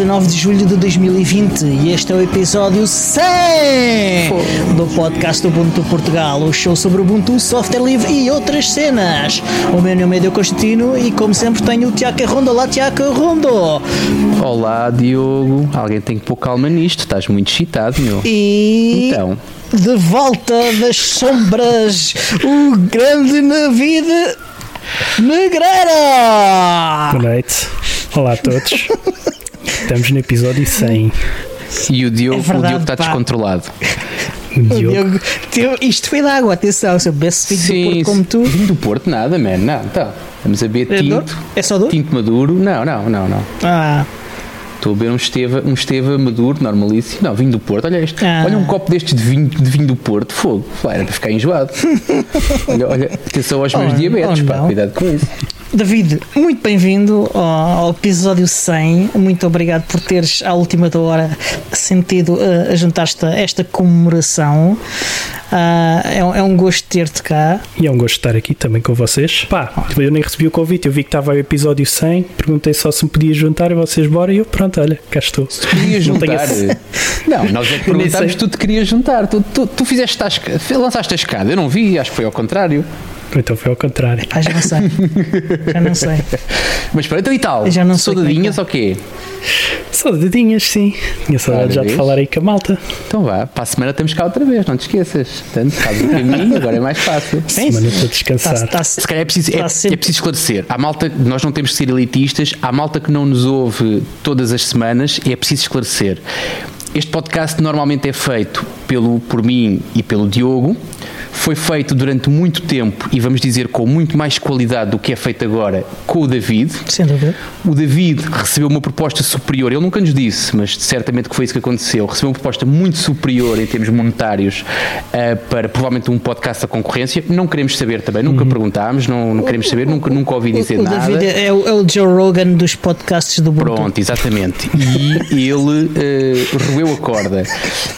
Hoje é dia 19 de julho de 2020 e este é o episódio 100 do podcast Ubuntu Portugal, o show sobre Ubuntu, software livre e outras cenas. O meu nome é Diogo Constantino e como sempre tenho o Tiago Rondo. Olá Tiago Rondo! Olá Diogo, alguém tem que pôr calma nisto, estás muito excitado, meu. E Então, de volta das sombras, o grande Navid Negreira! Boa noite. Olá a todos. Estamos no episódio 100. e o Diogo, É verdade, o Diogo está pá. descontrolado. O O Diogo. Diogo, teu- isto foi de água, atenção, se eu bebesse vinho do Porto como tu. Vinho do Porto, nada, man, não, então. Vamos a beber É dor? tinto, É só dor? tinto maduro, não, não, não, não. Ah, Estou a beber um Esteva, um Esteva maduro, normalíssimo. Não, vinho do Porto, olha este. Ah. Olha um copo destes de vinho, de vinho do Porto, fogo. Vai, era para ficar enjoado. olha, olha, atenção aos meus Oh, diabetes, oh, pá, não. cuidado com isso. David, muito bem-vindo ao, episódio 100. Muito obrigado por teres, à última da hora, sentido uh, a juntar-te a esta comemoração. Ah, é, um- é um gosto ter-te cá. E é um gosto estar aqui também com vocês. Pá, eu nem recebi o convite, eu vi que estava o episódio 100, perguntei só se me podia juntar e vocês bora e eu, pronto, olha, cá estou. Não tenho juntar. esse- Não, nós é que perguntámos, sei. tu te querias juntar. Tu, tu, tu fizeste a lançaste a escada. Eu não vi, acho que foi ao contrário. Então foi ao contrário. Ah, já não sei. já não sei. Mas pronto, então e tal? Já não sei Soldadinhas como ou quê? Saudadinhas, sim. Tinha saudade já de falar aí com a malta. Então vá, para a semana estamos cá outra vez, não te esqueças. Portanto, fazes o caminho, agora é mais fácil. Sim, Semana para Tá- descansar. tá- Se calhar é preciso, é, tá sempre- é preciso esclarecer. Há malta, nós não temos que ser elitistas, há malta que não nos ouve todas as semanas e é preciso esclarecer. Este podcast normalmente é feito pelo, por mim e pelo Diogo. Foi feito durante muito tempo e vamos dizer com muito mais qualidade do que é feito agora com o David. Sem dúvida. O David recebeu uma proposta superior, ele nunca nos disse, mas certamente que foi isso que aconteceu. Recebeu uma proposta muito superior em termos monetários eh, para provavelmente um podcast da concorrência. Não queremos saber também, nunca perguntámos, não, não queremos saber, nunca, nunca ouvi dizer o nada. David é o, é o Joe Rogan dos podcasts do Ubuntu. Pronto, exatamente. E ele eh, roeu a corda.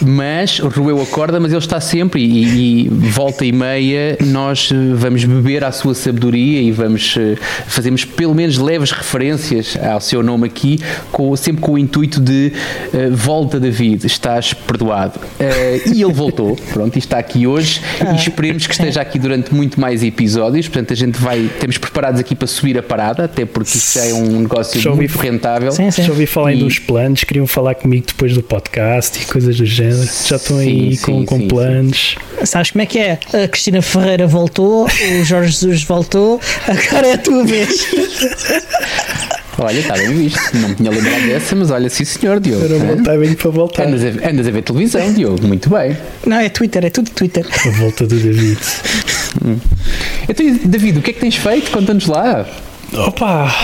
Mas, roeu a corda, mas ele está sempre e, e volta e meia nós eh, vamos beber à sua sabedoria e vamos eh, fazemos pelo menos leves referências ao seu nome aqui, com, sempre com o intuito de eh, volta David, estás perdoado. Eh, e ele voltou, pronto, e está aqui hoje e esperemos que esteja aqui durante muito mais episódios. Portanto, a gente vai, temos preparados aqui para subir a parada, até porque isto já é um negócio Já ouvi- muito rentável. Sim, sim. Já ouvi falar E- dos planos, queriam falar comigo depois do podcast e coisas do género. Já estão aí Sim, com, sim, com sim, planos. Sabes como é que é? A Cristina Ferreira voltou, o Jorge Jesus voltou, agora é a tua vez. Olha, está bem visto. Não me tinha lembrado dessa, mas olha, sim senhor, Diogo. Era um bom Hã? timing para voltar. Andas a, andas a ver televisão, Diogo. Muito bem. Não, é Twitter, é tudo Twitter. A volta do David. Então, e, David, o que é que tens feito? Conta-nos lá. Opa!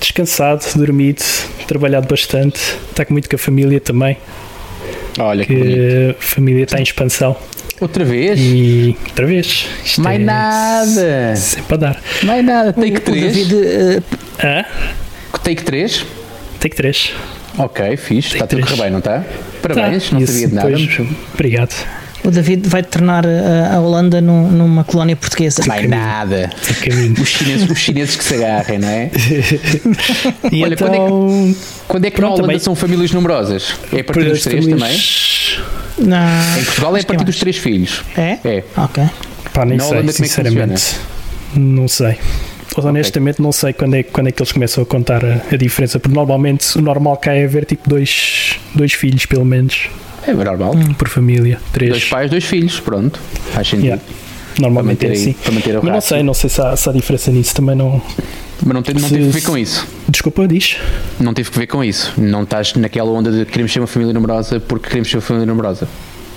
Descansado, dormido, trabalhado bastante. Está com muito com a família também, Olha, que que a família está em expansão. Outra vez? E outra vez. Isto Mais é nada. Sempre a dar. Mais nada. Take O 3. David, eh, Hã? Take 3. Take 3. Ok, fixe. Está tudo a três. correr bem, não está? Parabéns, não sabia de nada. Depois, obrigado. O David vai tornar a, a Holanda num- numa colónia portuguesa. Mais nada. Os chineses, os chineses que se agarrem, não é? E Olha, então, quando é Quando é que na Pronto, Holanda também. são famílias numerosas? É a partir dos três famílias- Não. também? Em Portugal é a que partir dos mais. três filhos. É? É. Ok. Pá, nem Na sei, Holanda é que sinceramente. Não sei. Mas, honestamente não sei quando é, quando é que eles começam a contar a, a diferença, porque normalmente o normal cá é haver tipo dois, dois filhos, pelo menos, É normal. por família. Três. Dois pais, dois filhos, pronto. Faz sentido. Yeah. Normalmente Para é assim. para manter o Mas não sei, não sei se há, se há diferença nisso também não. Mas não, tem, não Se- teve que ver com isso. Desculpa, diz. Não teve que ver com isso. Não estás naquela onda de queremos ser uma família numerosa porque queremos ser uma família numerosa.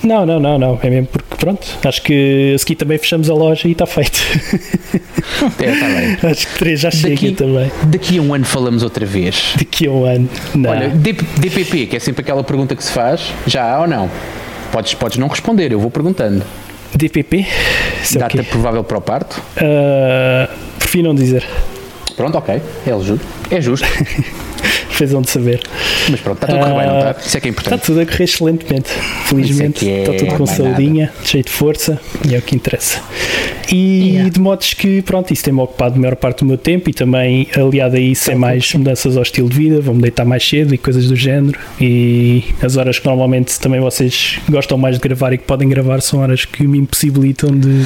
Não, não, não, não. É mesmo porque pronto. Acho que a seguir também fechamos a loja e está feito. É, está bem. acho que três já chega Daqui, também. daqui a um ano falamos outra vez. Daqui a um ano. Não. Olha, DPP, que é sempre aquela pergunta que se faz, já há ou não? Podes, podes não responder, eu vou perguntando. DPP? Isso é Data provável para o parto? Ah, prefiro não dizer. Pronto, ok. É justo. É justo. fez onde saber. Mas pronto, está tudo a correr bem, não está? Isso é que é Está importante. tudo a correr excelentemente. Felizmente é que é, está tudo com saudinha, cheio de força e é o que interessa. E Yeah. de modos que, pronto, isso tem-me ocupado a maior parte do meu tempo e também aliado a isso é mais mudanças ao estilo de vida, vou-me deitar mais cedo e coisas do género. E as horas que normalmente também vocês gostam mais de gravar e que podem gravar são horas que me impossibilitam de,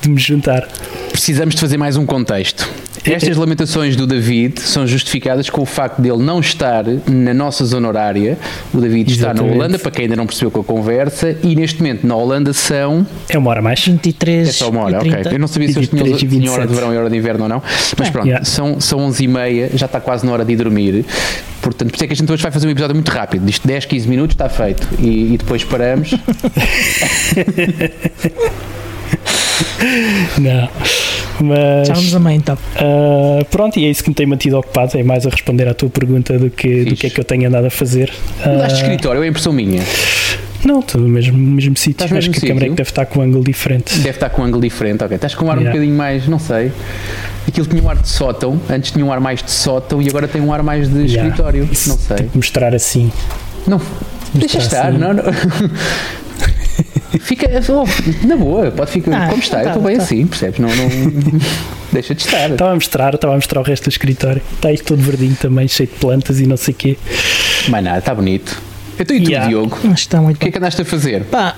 de me juntar. Precisamos de fazer mais um contexto. Estas lamentações do David são justificadas com o facto dele não estar na nossa zona horária. O David está na Exatamente. Holanda, para quem ainda não percebeu com a conversa, e neste momento na Holanda são. É uma hora mais. 23 É só uma hora, ok. 30. Eu não sabia se eles 23 tinham, tinham hora de 27. verão e hora de inverno ou não, mas pronto, Yeah. são, são 11 e meia, já está quase na hora de ir dormir. Portanto, por isso é que a gente hoje vai fazer um episódio muito rápido. Disto 10, 15 minutos está feito. E, e depois paramos. Não. Mas. Já vamos a meio então. ah, pronto, e é isso que me tem mantido ocupado. É mais a responder à tua pergunta do que, do que é que eu tenho andado a fazer. Mudaste de Ah, escritório, é impressão minha. não, estou no mesmo, mesmo sítio. Acho mesmo que a câmera é que sítio? deve estar com um ângulo diferente. Deve estar com um ângulo diferente, ok. Estás com um ar um Yeah. bocadinho mais, não sei. Aquilo tinha um ar de sótão, antes tinha um ar mais de sótão e agora tem um ar mais de Yeah. escritório. Isso Não sei. Tem que mostrar assim. Não, deixa estar, assim. não, não. Fica, oh, na boa, pode ficar Ah, como está, eu tá, estou bem tá. assim, percebes? Não, não, deixa de estar. Estava a mostrar, estava a mostrar o resto do escritório. Está isto todo verdinho também, cheio de plantas e não sei o quê. Mais nada, está bonito. Então e tu, Yeah. Diogo? Que está muito O que é que andaste a fazer? Pá,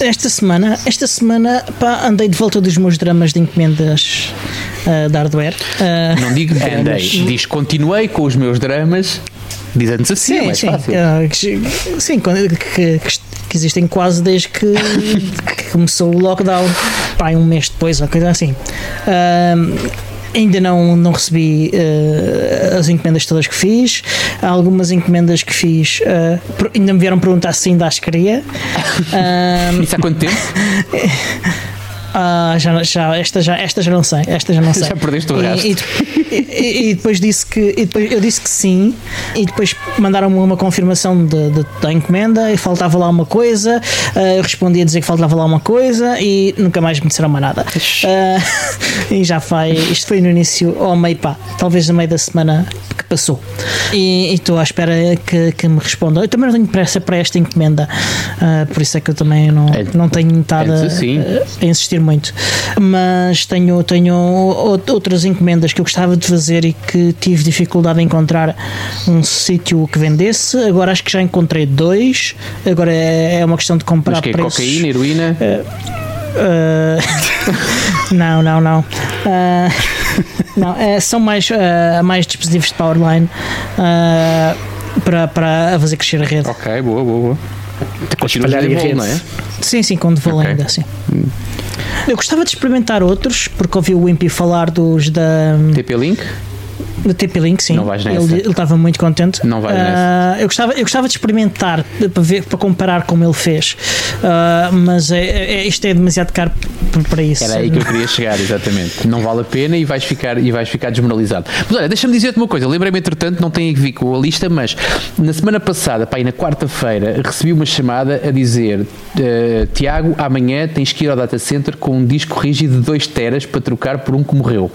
esta semana, esta semana pá, andei de volta dos meus dramas de encomendas ah, de hardware. Ah, Não digo andei, dramas. diz continuei com os meus dramas. Diz antes assim, é Sim, mais sim. fácil. que, sim, quando- que, que, que existem quase desde que, que começou o lockdown, pá, um mês depois, ou coisa assim. Ah, Ainda não, não recebi ah, as encomendas todas que fiz. Há algumas encomendas que fiz. per- ainda me vieram perguntar se ainda as queria. Ah, Isso há quanto tempo? Ah, já, já, esta, já, esta já não sei. Esta já não sei. Já perdeste o E- rastro. E, e- e depois disse que. E depois, eu disse que sim. E depois mandaram-me uma confirmação de- de- da encomenda e faltava lá uma coisa. ah, eu respondi a dizer que faltava lá uma coisa e nunca mais me disseram mais nada. Ah, e já foi. Isto foi no início, ao meio, pá. Talvez no meio da semana que passou. E estou à espera que, que me respondam. Eu também não tenho pressa para esta encomenda. ah, por isso é que eu também não, É- não tenho estado a, antes assim. a insistir muito. Mas tenho, tenho ou- outras encomendas que eu gostava de fazer e que tive dificuldade em encontrar um sítio que vendesse. Agora acho que já encontrei dois. Agora é, é uma questão de comprar Mas que é preços. cocaína, heroína? Ah, não, não, não. Ah, não, é, são mais, mais dispositivos de powerline para, para fazer crescer a rede. Ok, boa, boa, boa. Continuas espalhar em voo, rede. não é? Sim, sim, com default Ok. ainda, sim. Eu gostava de experimentar outros, porque ouvi o Wimpy falar dos da, TP-Link? Da TP-Link, sim. Não vais nessa. Ele estava muito contente. Não vais Ah, Eu gostava, eu gostava de experimentar para, ver, para comparar como ele fez, Ah, mas é, é- isto é demasiado caro para isso. Era aí que eu queria chegar, exatamente. Não vale a pena e vais ficar, e vais ficar desmoralizado. Mas olha, deixa-me dizer-te uma coisa. Lembrei-me, entretanto, não tem a ver com a lista, mas na semana passada, pá, na quarta-feira, recebi uma chamada a dizer: eh, Tiago, amanhã tens que ir ao data center com um disco rígido de 2 teras para trocar por um que morreu.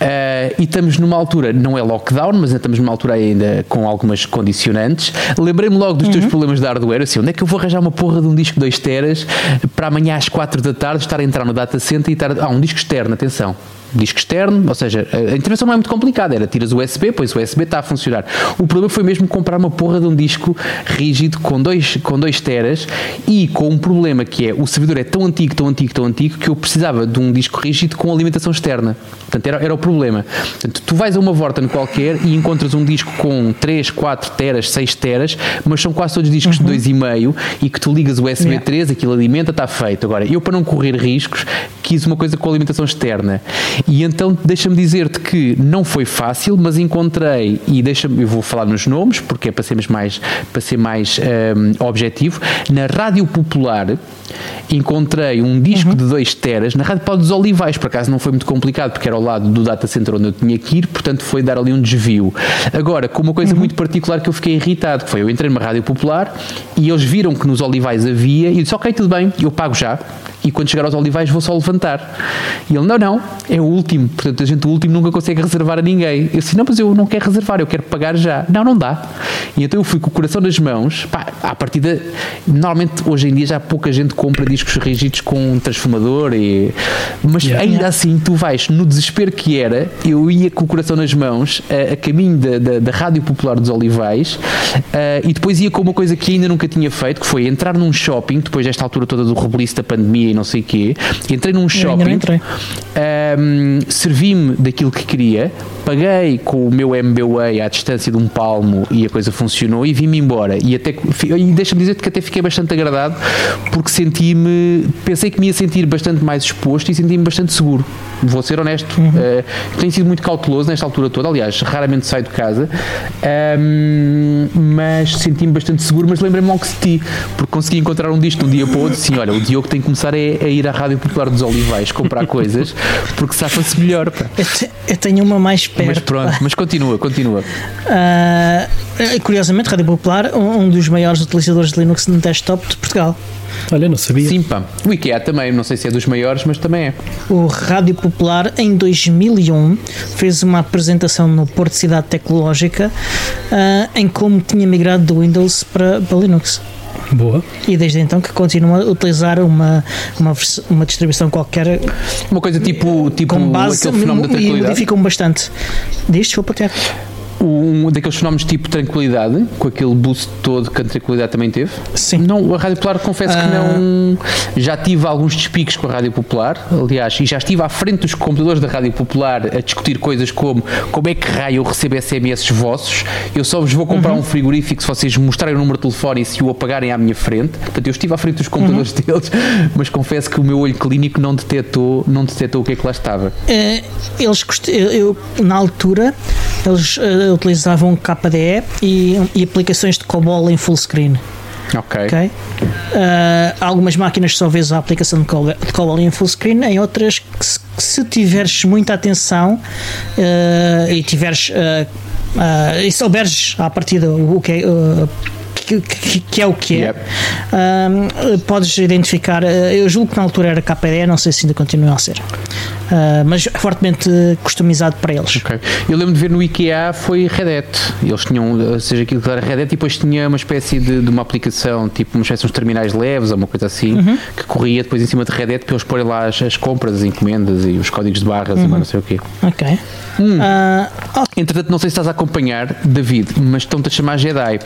Eh, e estamos numa altura, não é lockdown, mas estamos numa altura ainda com algumas condicionantes. Lembrei-me logo dos teus problemas de hardware, assim, onde é que eu vou arranjar uma porra de um disco 2 teras para amanhã às 4 da tarde estar a entrar no data center e estar. Ah, um disco externo, atenção. Disco externo, ou seja, a intervenção não é muito complicada, era tiras o USB, pois o USB está a funcionar. O problema foi mesmo comprar uma porra de um disco rígido com dois, com dois teras e com um problema que é o servidor é tão antigo, tão antigo, tão antigo que eu precisava de um disco rígido com alimentação externa. Portanto, era, era o problema. Portanto, tu vais a uma Vorten qualquer e encontras um disco com 3, 4 teras, 6 teras, mas são quase todos discos de 2,5 e que tu ligas o USB Yeah. 3, aquilo alimenta, está feito. Agora, eu para não correr riscos, quis uma coisa com alimentação externa. E então, deixa-me dizer-te que não foi fácil, mas encontrei, e deixa-me, eu vou falar nos nomes, porque é para sermos mais, para ser mais hum, objetivo, na Rádio Popular encontrei um disco de 2 teras na Rádio Paulo dos Olivais, por acaso não foi muito complicado, porque era ao lado do data center onde eu tinha que ir, portanto foi dar ali um desvio. Agora, com uma coisa muito particular que eu fiquei irritado, que foi, eu entrei numa Rádio Popular e eles viram que nos Olivais havia e eu disse, ok, tudo bem, eu pago já. E quando chegar aos Olivais vou só levantar. E ele, não, não, é o último. Portanto, a gente, o último, nunca consegue reservar a ninguém. Eu disse, não, mas eu não quero reservar, eu quero pagar já. Não, não dá. E então eu fui com o coração nas mãos. Pá, à partida, normalmente hoje em dia já pouca gente compra discos rígidos com um transformador, e, mas Yeah. ainda assim tu vais, no desespero que era, eu ia com o coração nas mãos a, a caminho da, da, da Rádio Popular dos Olivais ah, e depois ia com uma coisa que ainda nunca tinha feito, que foi entrar num shopping, depois desta altura toda do rebuliço da pandemia não sei o quê, entrei num shopping, entrei. Ahm, servi-me daquilo que queria, paguei com o meu MBWay à distância de um palmo e a coisa funcionou e vim-me embora. E, até, e deixa-me dizer-te que até fiquei bastante agradado porque senti-me, pensei que me ia sentir bastante mais exposto e senti-me bastante seguro. Vou ser honesto, Eh, tenho sido muito cauteloso nesta altura toda, aliás, raramente saio de casa, ahm, mas senti-me bastante seguro. Mas lembrei-me logo de ti, porque consegui encontrar um disco de um dia para o outro. Sim, olha, o Diogo tem que começar a, a ir à Rádio Popular dos Olivais comprar coisas, porque safa-se melhor. pá. Eu, te- eu tenho uma mais perto. Mas pronto, mas continua, continua. Ah, curiosamente, Rádio Popular, um um dos maiores utilizadores de Linux no desktop de Portugal. Olha, não sabia. Sim, pá. O IKEA também, não sei se é dos maiores, mas também é. O Rádio Popular, em 2001, fez uma apresentação no Porto Cidade Tecnológica ah, em como tinha migrado do Windows para, para Linux. Boa. E desde então que continua a utilizar uma, uma, uma distribuição qualquer Uma coisa tipo, tipo com base aquele fenómeno da e modificam bastante. Diz, desculpa, Tiago. Um daqueles fenómenos tipo tranquilidade, com aquele boost todo que a tranquilidade também teve. Sim. Não, a Rádio Popular confesso que Ah. não. Já tive alguns despiques com a Rádio Popular, aliás, e já estive à frente dos computadores da Rádio Popular a discutir coisas como como é que raio eu recebo SMS vossos, eu só vos vou comprar Uhum. um frigorífico se vocês mostrarem o número de telefone e se o apagarem à minha frente. Portanto, eu estive à frente dos computadores Uhum. deles, mas confesso que o meu olho clínico não detectou, não detectou o que é que lá estava. Eh, eles eu, na altura eles eh, utilizavam KDE e, e aplicações de COBOL em full screen. Ok. ok? Eh, algumas máquinas só vês a aplicação de COBOL, de COBOL em full screen, em outras que se, que se tiveres muita atenção eh, e tiveres eh, e souberes à partida o que é. Que, que- que é o que é, Yep. Ahm, podes identificar. eh, Eu julgo que na altura era KDE, não sei se ainda continua a ser, Ah, mas fortemente customizado para eles. Ok. Eu lembro de ver no IKEA foi Red Hat. Eles tinham, ou seja, aquilo que era Red Hat e depois tinha uma espécie de, de uma aplicação, tipo uma espécie de uns terminais leves ou uma coisa assim, Uhum. que corria depois em cima de Red Hat para eles porem lá as, as compras, as encomendas e os códigos de barras Uhum. e mais não sei o quê. Ok. Hum. Ok. Entretanto, não sei se estás a acompanhar, David, mas estão-te a chamar Jedi.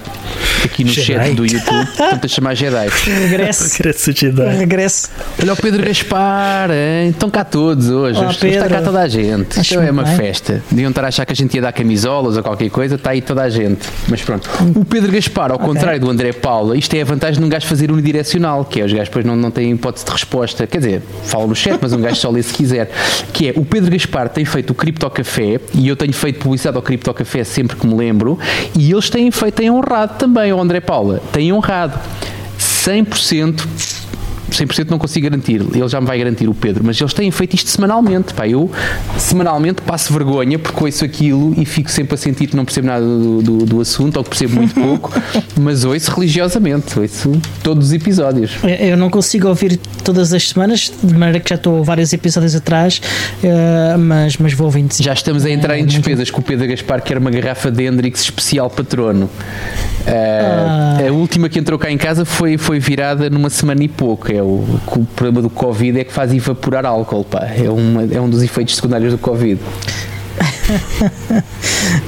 Aqui no? Chat do YouTube, estão-te a chamar Jedi. Regresse. Cresce Jedi. Regresse. Olha o Pedro Gaspar, hein? estão cá todos hoje. Olá, Hoje está cá toda a gente. Acho Isto é uma bem. festa. Deviam estar a achar que a gente ia dar camisolas ou qualquer coisa, está aí toda a gente. Mas pronto. O Pedro Gaspar, ao contrário do André Paula, isto é a vantagem de um gajo fazer unidirecional, que é os gajos depois não, não têm hipótese de resposta. Quer dizer, fala no chat, mas um gajo só lê se quiser. Que é o Pedro Gaspar tem feito o Cripto Café e eu tenho feito publicidade ao Cripto Café sempre que me lembro e eles têm feito, têm honrado também, o André Paula, têm honrado 100%. 100% não consigo garantir, ele já me vai garantir o Pedro, mas eles têm feito isto semanalmente. Pá, eu semanalmente passo vergonha porque ouço aquilo e fico sempre a sentir que não percebo nada do, do, do assunto ou que percebo muito pouco, mas ouço religiosamente, ouço todos os episódios. Eu não consigo ouvir todas as semanas, de maneira que já estou vários episódios atrás, eh, mas, mas vou ouvindo. Já estamos a entrar em despesas com o Pedro Gaspar quer uma garrafa de Hendrix especial patrono. Ah, A última que entrou cá em casa foi, foi virada numa semana e pouco. É o, o problema do Covid é que faz evaporar álcool. Pá. É, uma, é um dos efeitos secundários do Covid.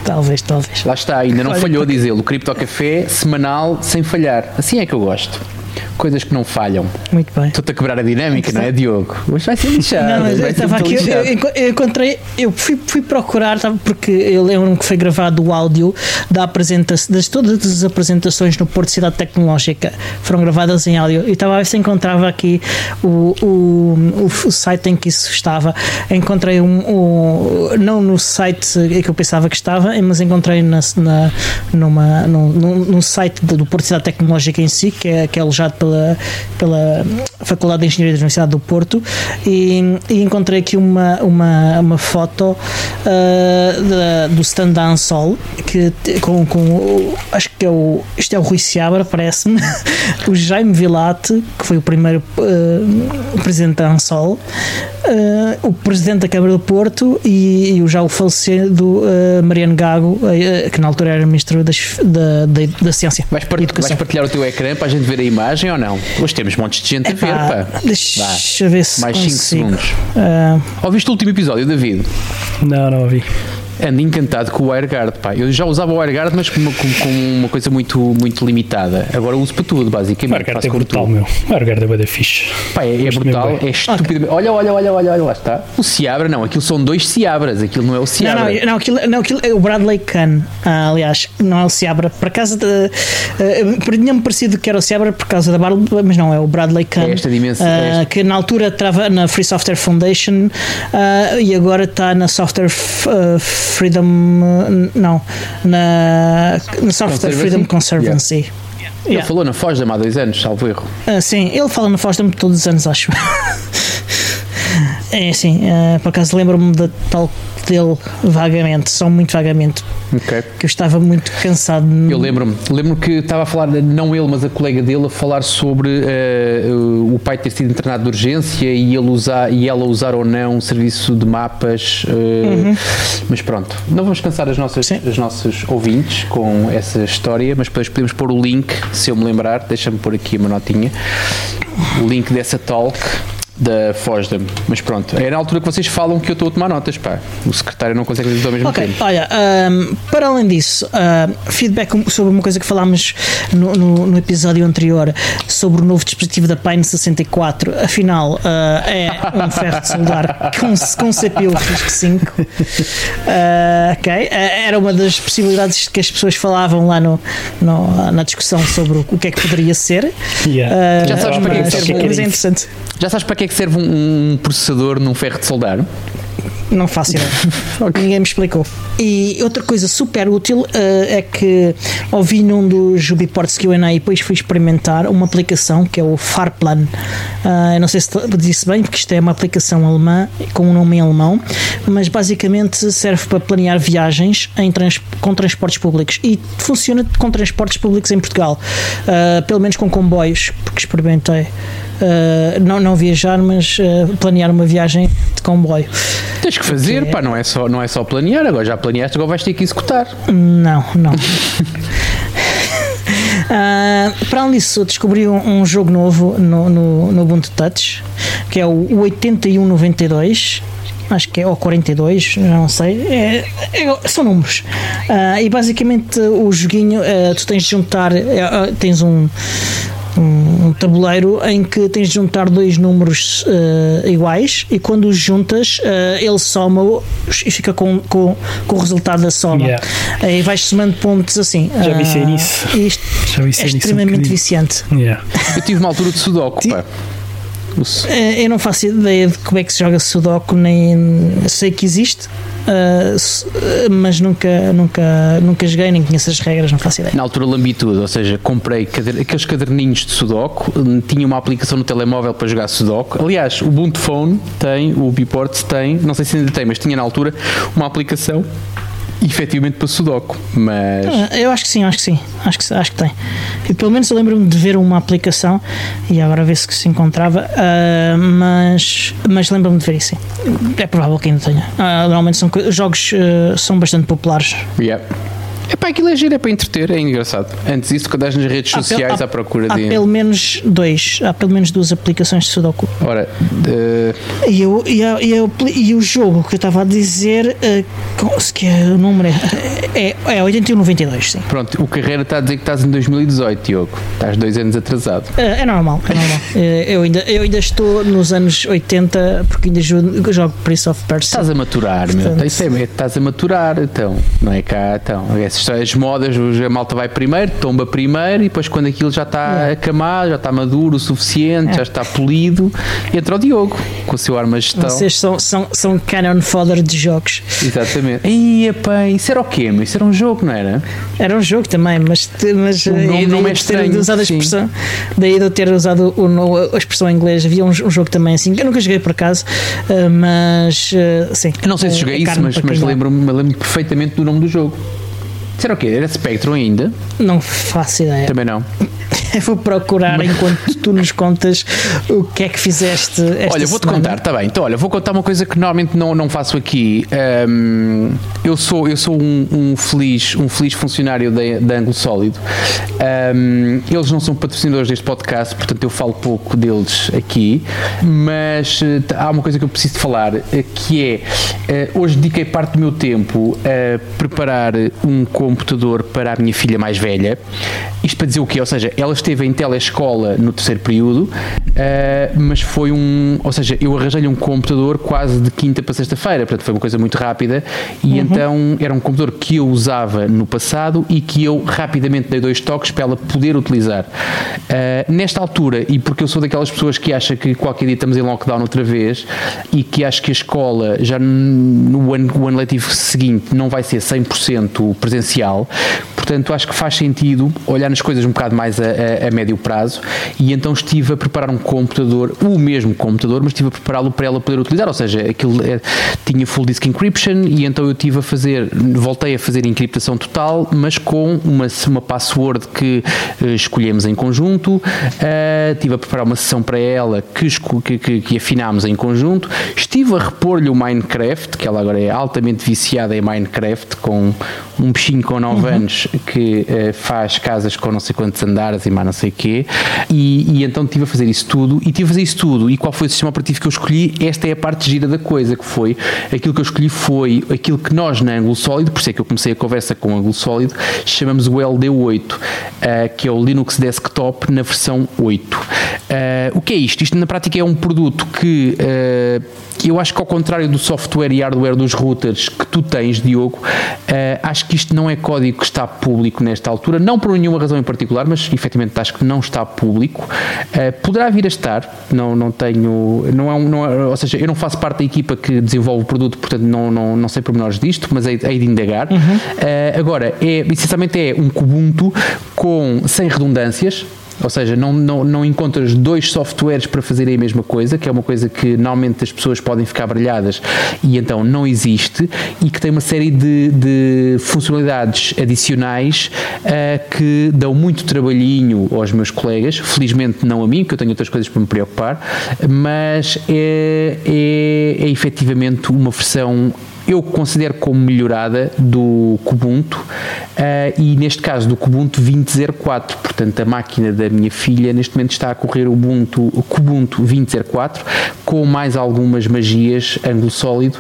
Talvez, talvez. Lá está, ainda não Olha, falhou, diz ele. O Cripto Café semanal sem falhar. Assim é que eu gosto. Coisas que não falham. Muito bem. Estou-te a quebrar a dinâmica, não é, Diogo? Hoje vai ser lixado. Não, mas eu estava aqui, eu, eu enco- eu encontrei, eu fui, fui procurar, sabe, porque eu lembro-me que foi gravado o áudio da apresentação, das todas as apresentações no Porto Cidade Tecnológica foram gravadas em áudio e estava a ver se encontrava aqui o, o, o, site em que isso estava. Encontrei um, um- não no site em que eu pensava que estava, mas encontrei na, na, numa, num, num, num site do Porto Cidade Tecnológica em si, que é, que é alojado pela, pela Faculdade de Engenharia da Universidade do Porto e, e encontrei aqui uma, uma, uma foto uh, da, do stand da Ansol que, com, com acho que é o este é o Rui Seabra, parece-me o Jaime Vilate, que foi o primeiro uh, presidente da Ansol uh, o presidente da Câmara do Porto e, e o já o falecido uh, Mariano Gago uh, que na altura era ministro das, da, da, da Ciência Vais, par- Educação. vais partilhar o teu ecrã para a gente ver a imagem ou não? Hoje temos montes de gente a ver, pá. Deixa eu ver se Mais 5 consigo. segundos. Ah, Ouviste o último episódio, David? Não, não ouvi. Ando encantado com o WireGuard, pá. Eu já usava o WireGuard, mas com uma, com, com uma coisa muito, muito limitada. Agora uso para tudo, basicamente. Margaret Faço é brutal, tudo. meu. Margaret é bué da fixe. Pá, é, é brutal, é estupidamente. Olha, olha, olha, olha, olha, lá está. O Seabra, não, aquilo são dois Seabras, aquilo não é o não, Seabra. não, não, aquilo, não, aquilo é o Bradley Kahn, ah, aliás, não é o Seabra. Por acaso, uh, tinha-me parecido que era o Seabra por causa da barba, mas não, é o Bradley Kahn. É esta dimensão, ah, é Que na altura estava na Free Software Foundation ah, e agora está na Software ah, Freedom. ah, não, na, na Software? Freedom Conservancy. Ele Yeah. falou na Foz há dois anos, salvo erro. Ah, sim, ele fala na Fosdem todos os anos, acho. é assim, ah, por acaso lembro-me da tal dele vagamente, só muito vagamente, Ok. que eu estava muito cansado. Eu lembro-me, lembro que estava a falar, não ele, mas a colega dele, a falar sobre eh, o pai ter sido internado de urgência e, ele usar, e ela usar ou não um serviço de mapas. eh, Mas pronto, não vamos cansar as nossas, Sim. nossos ouvintes com essa história, mas depois podemos pôr o link, se eu me lembrar, deixa-me pôr aqui uma notinha, o link dessa talk. Da Fosdem, mas pronto, é na altura que vocês falam que eu estou a tomar notas, pá. O secretário não consegue dizer ao mesmo Ok, tempo. olha, ahm, para além disso, ahm, feedback sobre uma coisa que falámos no, no- no episódio anterior sobre o novo dispositivo da Pine 64. Afinal, ah, é um ferro de soldar com, com CPU RISC 5. Ah, ok, Ah, era uma das possibilidades que as pessoas falavam lá no, no- na discussão sobre o que é que poderia ser. Yeah. Ah, Já sabes para que é que mas, serve um- mas é isso? interessante. Já sabes para que é que serve um, um processador num ferro de soldar? Não faço ideia. Ninguém me explicou. E outra coisa super útil eh, é que ouvi num dos Ubiports que eu e depois fui experimentar uma aplicação que é o Farplan. Ah, eu não sei se disse bem, porque isto é uma aplicação alemã com um nome em alemão, mas basicamente serve para planear viagens trans- com transportes públicos e funciona com transportes públicos em Portugal, Ah, pelo menos com comboios, porque experimentei. Ah, não, não viajar, mas planear uma viagem de comboio. Tens que fazer, Ok. pá, não é, só, não é só planear, agora já planeaste, agora vais ter que executar. Não, não. Ah, para além disso, descobri um, um jogo novo no, no, no Ubuntu Touch que é o 8192. Acho que é ou 42, já não sei. É, é- são números. Ah, e basicamente o joguinho, ah, tu tens de juntar, ah, tens um, um, um tabuleiro em que tens de juntar dois números ah, iguais e quando os juntas, ah, ele soma e fica com, com, com o resultado da soma. Yeah. Aí vais somando pontos assim. Já vi Ah, ser isso. Isto Já vi é um extremamente bocadinho. viciante. Yeah. Eu tive uma altura de sudoku, pá. Eh, Eu não faço ideia de como é que se joga Sudoku, nem sei que existe, ah, mas nunca, nunca, nunca joguei, nem conheço as regras, não faço ideia. Na altura lambi tudo, ou seja, comprei cader- aqueles caderninhos de sudoku, hum, tinha uma aplicação no telemóvel para jogar sudoku. Aliás, o Ubuntu Phone tem, o Biports tem, não sei se ainda tem, mas tinha na altura uma aplicação efetivamente para sudoku. Mas Ah, Eu acho que sim, acho que sim, acho que, acho que tem. E pelo menos eu lembro-me de ver uma aplicação e agora ver se se encontrava, ah, mas, mas lembro-me de ver isso sim. É provável que ainda tenha. Ah, normalmente são, jogos ah, são bastante populares. Yeah. Epá, aquilo é giro, é para entreter, é engraçado. Antes disso, quando estás nas redes Há sociais há- à procura há de. pelo menos dois, há pelo menos duas aplicações de Sudoku. Ora, E, eu, e, a- e, e o jogo que eu estava a dizer, se que é o número é, é, é 8192, sim. pronto, o Carreira está a dizer que estás em 2018, Diogo. Estás dois anos atrasado. É, é normal, é normal. Eh, eu, ainda, eu ainda estou nos anos 80 porque ainda jogo, jogo Prince of Persia. Estás a maturar, meu. Portanto- Isso é, estás a maturar, então. Não é cá, então. É as modas, a malta vai primeiro, tomba primeiro e depois quando aquilo já está acamado, já está maduro o suficiente, é. já está polido, entra o Diogo com o seu arma gestão. Vocês são, são, são canon fodder de jogos. Exatamente. E epá, isso era o quê? Isso era um jogo, não era? Era um jogo também, mas, mas o nome não é estranho. Usado a expressão, daí de eu ter usado o, a expressão em inglês, havia um, um, jogo também assim, que eu nunca joguei por acaso, eh, mas eh, sim. Eu não sei se joguei isso, mas, mas lembro-me lembro perfeitamente do nome do jogo. Será o quê? Era Spectrum ainda? Não faço ideia. Também não. Vou procurar enquanto tu nos contas o que é que fizeste esta Olha, vou-te contar, está bem. Então, olha, vou contar uma coisa que normalmente não, não faço aqui. Um, eu sou, eu sou um, um, feliz, um feliz funcionário da, da Anglo Sólido. Um, eles não são patrocinadores deste podcast, portanto eu falo pouco deles aqui, mas uh, há uma coisa que eu preciso falar, uh, que é, uh, hoje dediquei parte do meu tempo a preparar um computador para a minha filha mais velha. Isto para dizer o quê? Ou seja, ela esteve em telescola no terceiro período, uh, mas foi um. Ou seja, eu arranjei-lhe um computador quase de quinta para sexta-feira, portanto foi uma coisa muito rápida. E uhum. então era um computador que eu usava no passado e que eu rapidamente dei dois toques para ela poder utilizar. Uh, nesta altura, e porque eu sou daquelas pessoas que acha que qualquer dia estamos em lockdown outra vez e que acho que a escola já no ano, o ano letivo seguinte não vai ser 100% presencial, portanto acho que faz sentido olhar nas coisas um bocado mais a, a, a, médio prazo e então estive a preparar um computador, o mesmo computador, mas estive a prepará-lo para ela poder utilizar, ou seja, aquilo é, tinha full disk encryption e então eu estive a fazer, voltei a fazer encriptação total, mas com uma, uma password que uh, escolhemos em conjunto, uh, estive a preparar uma sessão para ela que, que, que, que afinámos em conjunto, estive a repor-lhe o Minecraft, que ela agora é altamente viciada em Minecraft, com um bichinho com 9 uhum. anos que uh, faz casas com não sei quantos andares e mais não sei o quê. E, e, então estive a fazer isso tudo. E estive a fazer isso tudo. E qual foi o sistema operativo que eu escolhi? Esta é a parte gira da coisa, que foi aquilo que eu escolhi foi aquilo que nós na Angulo Sólido, por isso é que eu comecei a conversa com o Angulo Sólido, chamamos o LD8, uh, eh, que é o Linux Desktop na versão 8. Uh, eh, o que é isto? Isto na prática é um produto que eu acho que ao contrário do software e hardware dos routers que tu tens, Diogo, uh, acho que isto não é código que está público nesta altura, não por nenhuma razão em particular, mas efetivamente acho que não está público. Uh, poderá vir a estar, não, não tenho, não é, um, não é, ou seja, eu não faço parte da equipa que desenvolve o produto, portanto não, não, não sei pormenores disto, mas hei, hei de indagar. Uhum. Uh, agora, é, essencialmente é um Kubuntu com, sem redundâncias, ou seja, não, não, não encontras dois softwares para fazerem a mesma coisa, que é uma coisa que normalmente as pessoas podem ficar brilhadas e então não existe, e que tem uma série de, de funcionalidades adicionais uh, que dão muito trabalhinho aos meus colegas, felizmente não a mim, porque eu tenho outras coisas para me preocupar, mas é, é, é efetivamente uma versão eu considero como melhorada do Kubuntu uh, e neste caso do Kubuntu 2004, portanto a máquina da minha filha neste momento está a correr o Ubuntu, Kubuntu 2004 com mais algumas magias ângulo sólido.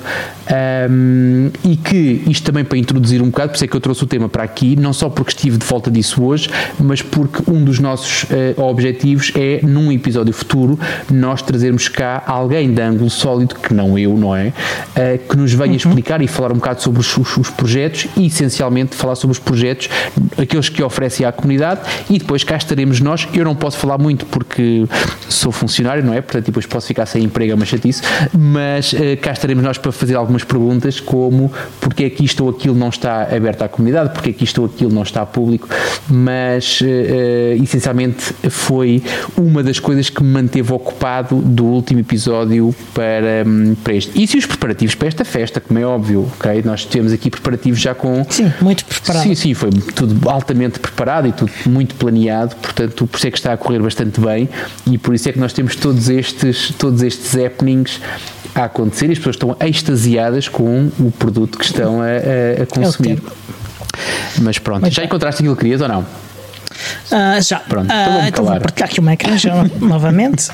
Um, e que isto também para introduzir um bocado, por isso é que eu trouxe o tema para aqui, não só porque estive de volta disso hoje, mas porque um dos nossos uh, objetivos é num episódio futuro nós trazermos cá alguém de ângulo sólido, que não eu, não é? Uh, que nos venha uhum explicar e falar um bocado sobre os, os, os, projetos e essencialmente falar sobre os projetos, aqueles que oferecem à comunidade e depois cá estaremos nós. Eu não posso falar muito porque sou funcionário, não é? Portanto, depois posso ficar sem emprego, é uma chatice, mas uh, cá estaremos nós para fazer algumas perguntas como porque é que isto ou aquilo não está aberto à comunidade, porque é que isto ou aquilo não está público, mas uh, essencialmente foi uma das coisas que me manteve ocupado do último episódio para, um, para este. E se os preparativos para esta festa, como é é óbvio, ok? Nós temos aqui preparativos já com. Sim, muito preparado. Sim, sim, foi tudo altamente preparado e tudo muito planeado, portanto, por isso é que está a correr bastante bem e por isso é que nós temos todos estes, todos estes happenings a acontecer e as pessoas estão extasiadas com o produto que estão a, a, consumir. Mas pronto, Mas já encontraste aquilo que querias ou não? Uh, já. Pronto, uh, então vou partilhar aqui uma ecrã já, novamente.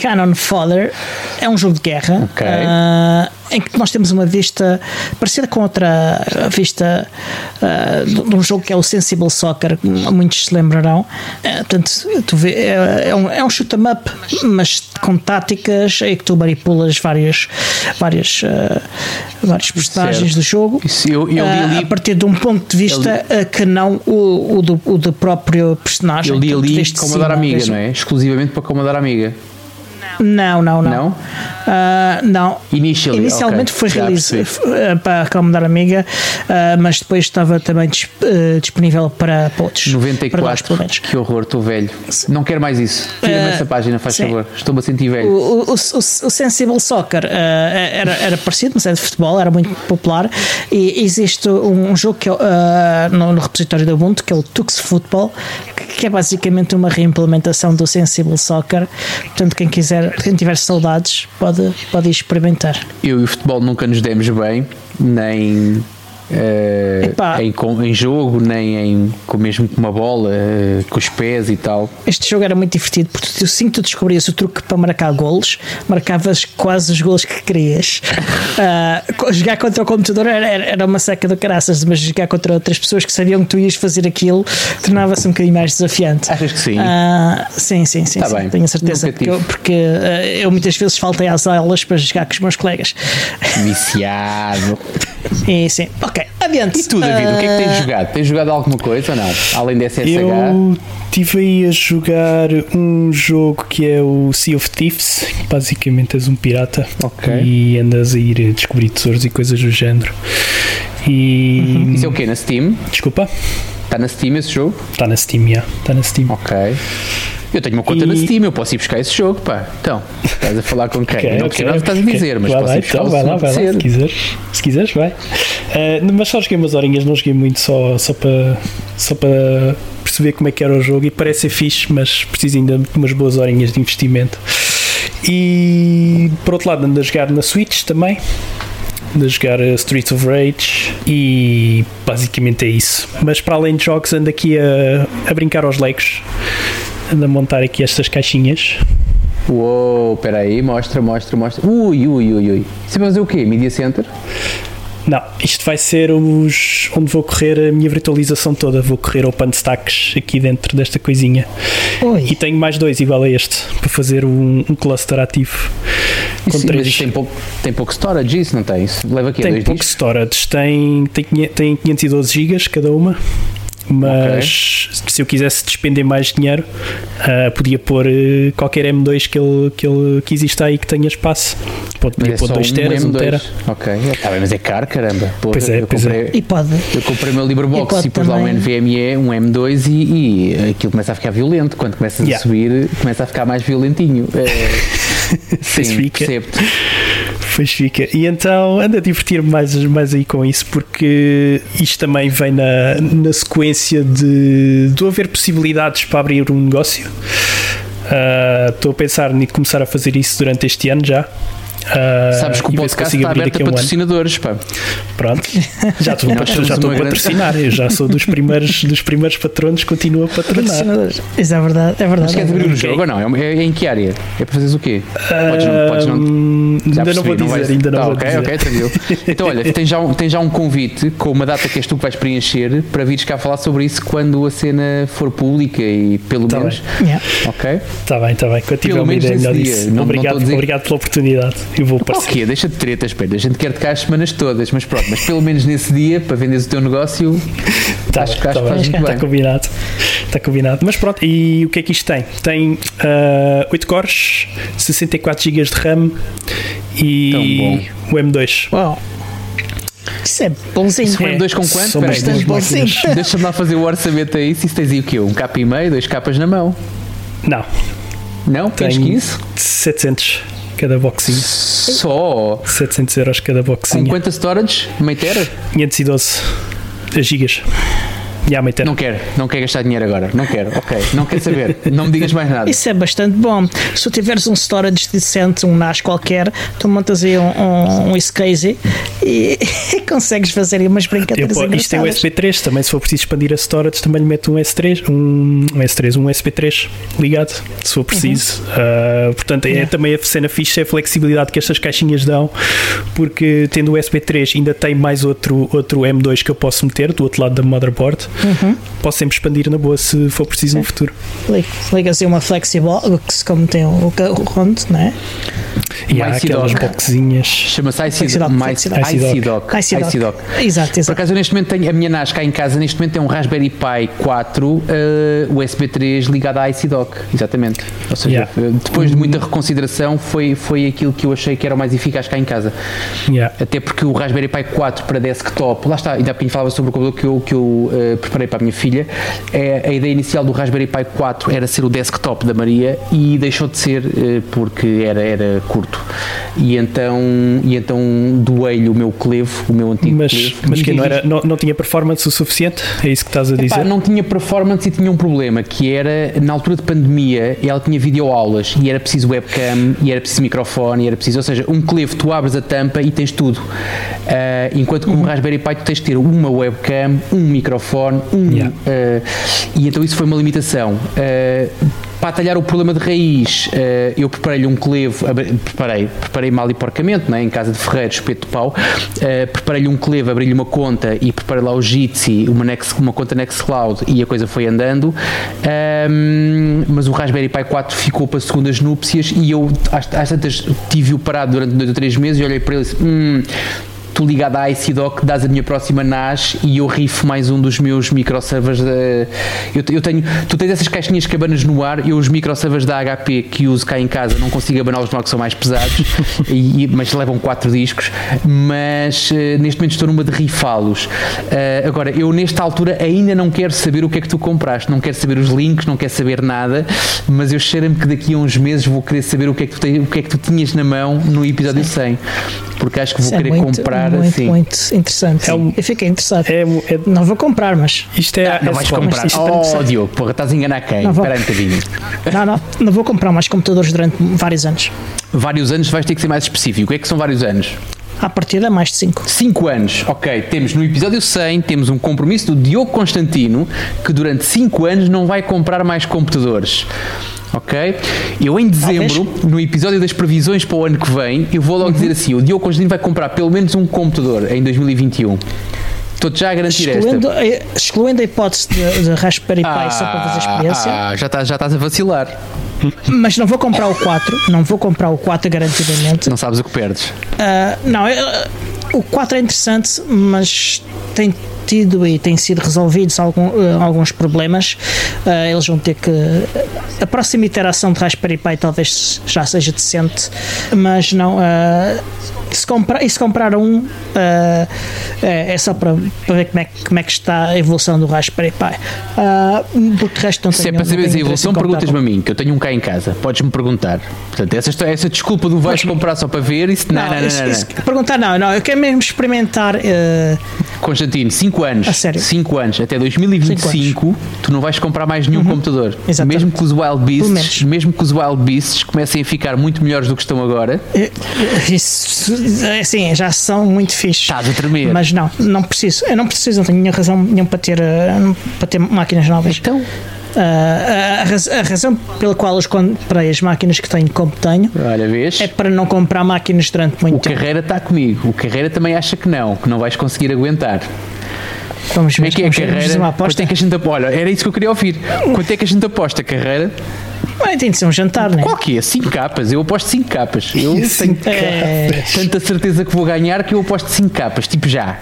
Cannon Fodder é um jogo de guerra Ok. ah, em que nós temos uma vista parecida com outra vista ah, de um jogo que é o Sensible Soccer, muitos se lembrarão. Ah, portanto, tu vê, é, é um, é um shoot 'em up, mas com táticas em que tu manipulas várias, várias, vários personagens Certo. do jogo. Eu- eu li a partir de um ponto de vista ah, que não o, o, do, o do próprio personagem. Eu li ali cima, Amiga, não é? Exclusivamente para Commodore Amiga. Não, não, não. Não? Ah, não. Initially, Inicialmente ok. foi realizado percebi. para a Commodore Amiga, ah, mas depois estava também dis- eh, disponível para, para outros. Para nós, 94. pelo menos. que horror, estou velho. Não quero mais isso. Tira-me essa página, faz sim. favor. Estou-me a sentir velho. O, o, o, o Sensible Soccer ah, era, era parecido, mas é de futebol, era muito popular. E existe um, jogo que é, ah, no, no repositório da Ubuntu, que é o Tux Football, que, que é basicamente uma reimplementação do Sensible Soccer. Portanto, quem quiser, quem tiver saudades, pode, pode experimentar. Eu e o futebol nunca nos demos bem, nem Epá. em, em jogo, nem em, com mesmo com uma bola, eh, com os pés e tal. Este jogo era muito divertido porque tu, assim que tu descobrias o truque para marcar golos, marcavas quase os golos que querias. Co- jogar contra o computador era, era- uma seca do caraças, mas jogar contra outras pessoas que sabiam que tu ias fazer aquilo tornava-se um bocadinho mais desafiante. Achas que sim? Ah, sim, sim, sim, Tá sim, tenho a certeza. Porque, eu, porque, ah, eu muitas vezes faltei às aulas para jogar com os meus colegas. Viciado. E sim, ok, adiante. E tu, David, o que é que tens Ah, jogado? Tens jogado alguma coisa ou não? Além da SSH? Eu estive aí a jogar um jogo que é o Sea of Thieves. Basicamente és um pirata Ok. e andas a ir a descobrir tesouros e coisas do género. E. Isso é o quê? Na Steam? Desculpa, Está na Steam esse jogo? está na Steam, já. Está na Steam. Ok. Eu tenho uma conta na E- Steam, eu posso ir buscar esse jogo, pá. Então, estás a falar com quem? Eu não percebo nada que estás a dizer, mas vai posso ir buscar então, vai lá, vai lá, se quiseres, se quiseres, vai. Ah, mas só joguei umas horinhas, não joguei muito, só, só para só para perceber como é que era o jogo e parece ser fixe, mas preciso ainda de umas boas horinhas de investimento. E por outro lado, ando a jogar na Switch também. Ando a jogar uh, Streets of Rage e basicamente é isso. Mas para além de jogos, ando aqui a, a brincar aos legos. Ando a montar aqui estas caixinhas. Uou, peraí, mostra, mostra, mostra. Ui, ui, ui, ui. Você vai fazer o quê? Media Center? Não, isto vai ser os onde vou correr a minha virtualização toda. Vou correr OpenStacks aqui dentro desta coisinha. Oi. E tenho mais dois igual a este para fazer um, um cluster ativo. Com Isso, mas três. isso tem pouco, tem pouco storage, isso não tem? Isso leva aqui Tem dois pouco discos? storage, tem, tem, tem 512 GB cada uma. Mas se eu quisesse despender mais dinheiro, ah, podia pôr eh, qualquer M2 que ele, que ele que exista aí que tenha espaço. Podia é pôr só 2 um teras, 1 M2. tera. Ok, tá bem, mas é caro, caramba. Porra, Pois é, eu pois é. comprei, E pode. Eu comprei o meu E LibreBox pode e pus lá um NVMe, um M2 e, e aquilo começa a ficar violento. Quando começas Yeah. a subir, começa a ficar mais violentinho. É, sim, fica. Pois fica. E então ando a divertir-me mais, mais aí com isso, porque isto também vem na, na sequência de, de haver possibilidades para abrir um negócio. Ah, Estou a pensar em começar a fazer isso durante este ano já. Ah, Sabes que o podcast está aberto a um patrocinadores, pá. Pronto, já estou somos já estou a grande- patrocinar. Eu já sou dos primeiros, dos primeiros patronos, continuo a patronar. Patrocinadores. Isso é verdade, é verdade. Mas queres é abrir o verdade. jogo ou não? É, é em que área? É para fazeres o quê? Podes não. Podes não já ainda não vou dizer, vais- ainda não Tá, vou ok, dizer. ok, tranquilo. Então, olha, tem já, um, tem já um convite com uma data que és tu que vais preencher para vires cá falar sobre isso quando a cena for pública e pelo Tá menos. Yeah. Ok? Está bem, está bem. Quando tiver Pelo uma menos ideia nesse melhor disso. Não- não obrigado, estou a dizer- obrigado pela oportunidade. Eu vou aparecer. quê? Deixa de tretas, Pedro. A gente quer te cá as semanas todas, mas pronto, mas pelo menos nesse dia, para venderes o teu negócio, Tá acho que tá faz muito Está bem. combinado. Está combinado. Mas pronto, e o que é que isto tem? Tem ah, 8 cores, 64 GB de RAM e o M2. Uau. Isso é bonzinho. Isso É, dois com quanto? são Peraí, bastante deixa- bonzinho. Deixa-me lá fazer o orçamento aí. Se isso tens aí o quê? Um capa e meio, dois capas na mão. Não, Não? Tens tem 15? 700 cada boxinho. Só? 700 euros cada Com boxinho. quantas storage? Meio tera? 512 gigas. Yeah, me Não quero, não quero gastar dinheiro agora. Não quero, ok. Não quero saber. Não me digas mais nada. Isso é bastante bom. Se tu tiveres um storage decente, um NAS qualquer, tu montas aí um, um, um e, e consegues fazer aí umas Eu, brincadeiras pô, isto é. USB 3, também se for preciso expandir a storage, também lhe meto um S3, um, um S3, um USB 3 ligado, se for preciso. Uh, portanto, é também a cena fixe, é a flexibilidade que estas caixinhas dão, porque tendo o USB 3 ainda tem mais outro, outro M2 que eu posso meter do outro lado da motherboard. Posso sempre expandir na boa se for preciso no futuro. Liga- Ligas aí uma Flexibox, como tem o, Rondo, não é? E há IC aquelas dock. boxinhas. Chama-se IC Flexidock, mais- Flexidock. IC-Dock. IC-Dock. IC-Dock. Exato, Por exato. acaso eu neste momento tenho a minha NAS cá em casa, neste momento tem um Raspberry Pi 4 eh, USB 3 ligado à IC-Dock, exatamente. Ou seja, Yeah. eh, depois de muita reconsideração foi, foi aquilo que eu achei que era o mais eficaz cá em casa. Yeah. Até porque o Raspberry Pi 4 para desktop, lá está, ainda há falava sobre o computador que eu, que eu eh, preparei para a minha filha. É, a ideia inicial do Raspberry Pi 4 era ser o desktop da Maria e deixou de ser eh, porque era, era curto. E então, e então doei-lhe o meu clevo, o meu antigo Mas, clevo. mas que não, era, não, não tinha performance o suficiente? É isso que estás a Epá, dizer? não tinha performance e tinha um problema que era na altura de pandemia ela tinha videoaulas e era preciso webcam e era preciso microfone e era preciso, ou seja, um clevo tu abres a tampa e tens tudo Ah, enquanto que com um Raspberry Pi tu tens de ter uma webcam um microfone um, Yeah. ah, e então isso foi uma limitação. Ah, para atalhar o problema de raiz, ah, eu preparei-lhe um clevo, abri- preparei, preparei mal e porcamente, né, em casa de ferreiros, espeto de pau, preparei-lhe um clevo, abri-lhe uma conta e preparei lá o Jitsi, uma, Next, uma conta Nextcloud e a coisa foi andando, Ahm, mas o Raspberry Pi 4 ficou para segundas núpcias e eu às, às tantas tive-o parado durante dois ou três meses e olhei para ele e disse, hum, tu ligado à ICDoc, dás a minha próxima NAS e eu rifo mais um dos meus microservers eu, eu tenho, tu tens essas caixinhas que abanas no ar, eu os microservers da HP que uso cá em casa não consigo abaná-los no ar que são mais pesados, e, mas levam quatro discos, mas eh, neste momento estou numa de rifá-los. Eh, agora, eu nesta altura ainda não quero saber o que é que tu compraste, não quero saber os links, não quero saber nada, mas eu cheiro-me que daqui a uns meses vou querer saber o que é que tu, tens, o que é que tu tinhas na mão no episódio 100, porque acho que vou Isso é querer muito, comprar muito, assim. muito interessante. É um- Eu fiquei interessado. É, é- Não vou comprar, mas. isto é, Não é vais comprar. isto é Oh. Diogo, porra, estás a enganar quem? Não vou. Espera um bocadinho. Não, não, não vou comprar mais computadores durante vários anos. Vários anos vais ter que ser mais específico. O que é que são vários anos? À partida, mais de 5. 5 anos, ok. Temos no episódio 100, temos um compromisso do Diogo Constantino que durante 5 anos não vai comprar mais computadores. Ok? Eu em dezembro, no episódio das previsões para o ano que vem, eu vou logo dizer assim: o Diogo Constantino vai comprar pelo menos um computador em 2021. Estou-te já a garantir Excluindo, esta. excluindo a hipótese de, de Raspberry Pi só para fazer experiência, ah, já, estás, já estás a vacilar. Mas não vou comprar o 4, não vou comprar o 4 garantidamente. Não sabes o que perdes. Ah, não, eu- o 4 é interessante, mas tem tido e tem sido resolvidos algum, ah, alguns problemas. Ah, eles vão ter que. A próxima iteração de Raspberry Pi talvez já seja decente, mas não. ah, se comprar, e se comprar um, ah, é, é só para, para ver como é, que- como é que está a evolução do Raspberry Pi. Ah, porque de resto não Se é para saber a evolução, perguntas-me a mim, que eu tenho um cá em casa. Podes-me perguntar. Portanto, essa, essa desculpa do vais comprar só para ver, isso não, não, não, isso- não, não. isso- perguntar não, não, eu quero mesmo experimentar. ah, Constantino, 5 anos. A sério? 5 anos. Até 2025, tu não vais comprar mais nenhum computador. Uhum. Exatamente. Mesmo que os Wild. Beasts, mesmo que os Wild Beasts comecem a ficar muito melhores do que estão agora, Isso, assim, já são muito fixes. estás a tremer. Mas não, não preciso. Eu não preciso, não tenho nenhuma razão nenhuma para ter, eh, para ter máquinas novas. Então, Ah, a, raz- a razão pela qual eu comprei as máquinas que tenho como tenho olha, é para não comprar máquinas durante muito O tempo. Carreira está comigo. O Carreira também acha que não, que não vais conseguir aguentar. Vamos ver, é que é a carreira? uma Quanto aposta. é que a gente aposta? Olha, era isso que eu queria ouvir. Quanto é que a gente aposta, Carreira? Bem, tem de ser um jantar, né? Qual que é? 5 capas. Eu aposto 5 capas. Eu tenho É, tanta certeza que vou ganhar que eu aposto 5 capas. Tipo já.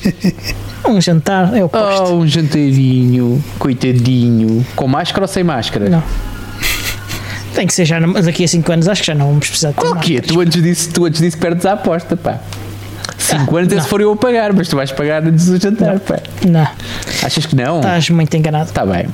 um jantar, eu aposto. Oh, um jantarinho. Coitadinho. Com máscara ou sem máscara? Não. Tem que ser já daqui a 5 anos, acho que já não vamos precisar de Qual que é? Tu antes disso, tu antes disso perdes a aposta, pá. 5 Ah, anos é não. se for eu a pagar, mas tu vais pagar antes do jantar, pá. Não, Achas que não? estás muito enganado. Tá bem.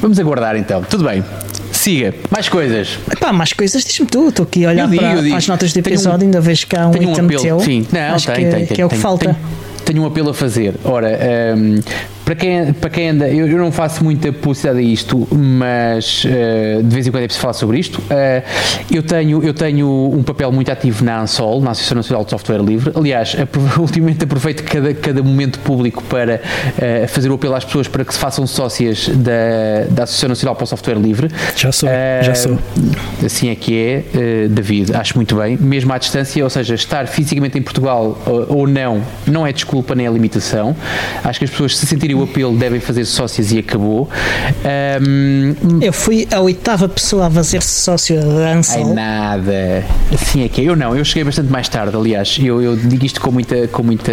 Vamos aguardar então. Tudo bem. Siga. Mais coisas. Pá, mais coisas, diz-me tu. Estou aqui a olhar digo, para, para as notas do Tenho um- episódio, ainda vejo que há um Tenho um item apelo. teu. Sim, não, Acho tem, que, tem, tem, que é o que tem, falta. Tenho, tenho um apelo a fazer. Ora, hum, para quem, para quem anda, eu, eu não faço muita publicidade a isto, mas uh, de vez em quando é preciso falar sobre isto. Uh, eu, tenho, eu tenho um papel muito ativo na ANSOL, na Associação Nacional de Software Livre. Aliás, ultimamente aproveito cada, cada momento público para uh, fazer o apelo às pessoas para que se façam sócias da, da Associação Nacional para o Software Livre. Já sou, já sou. Assim é que é, David, acho muito bem, mesmo à distância, ou seja, estar fisicamente em Portugal ou não, não é desculpa nem é limitação. Acho que as pessoas se sentirem o apelo devem fazer sócias e acabou. Um, eu fui a oitava pessoa a fazer sócio da Ansel. É nada. Assim é que é. Eu não, eu cheguei bastante mais tarde, aliás. Eu, eu digo isto com muita, com muita.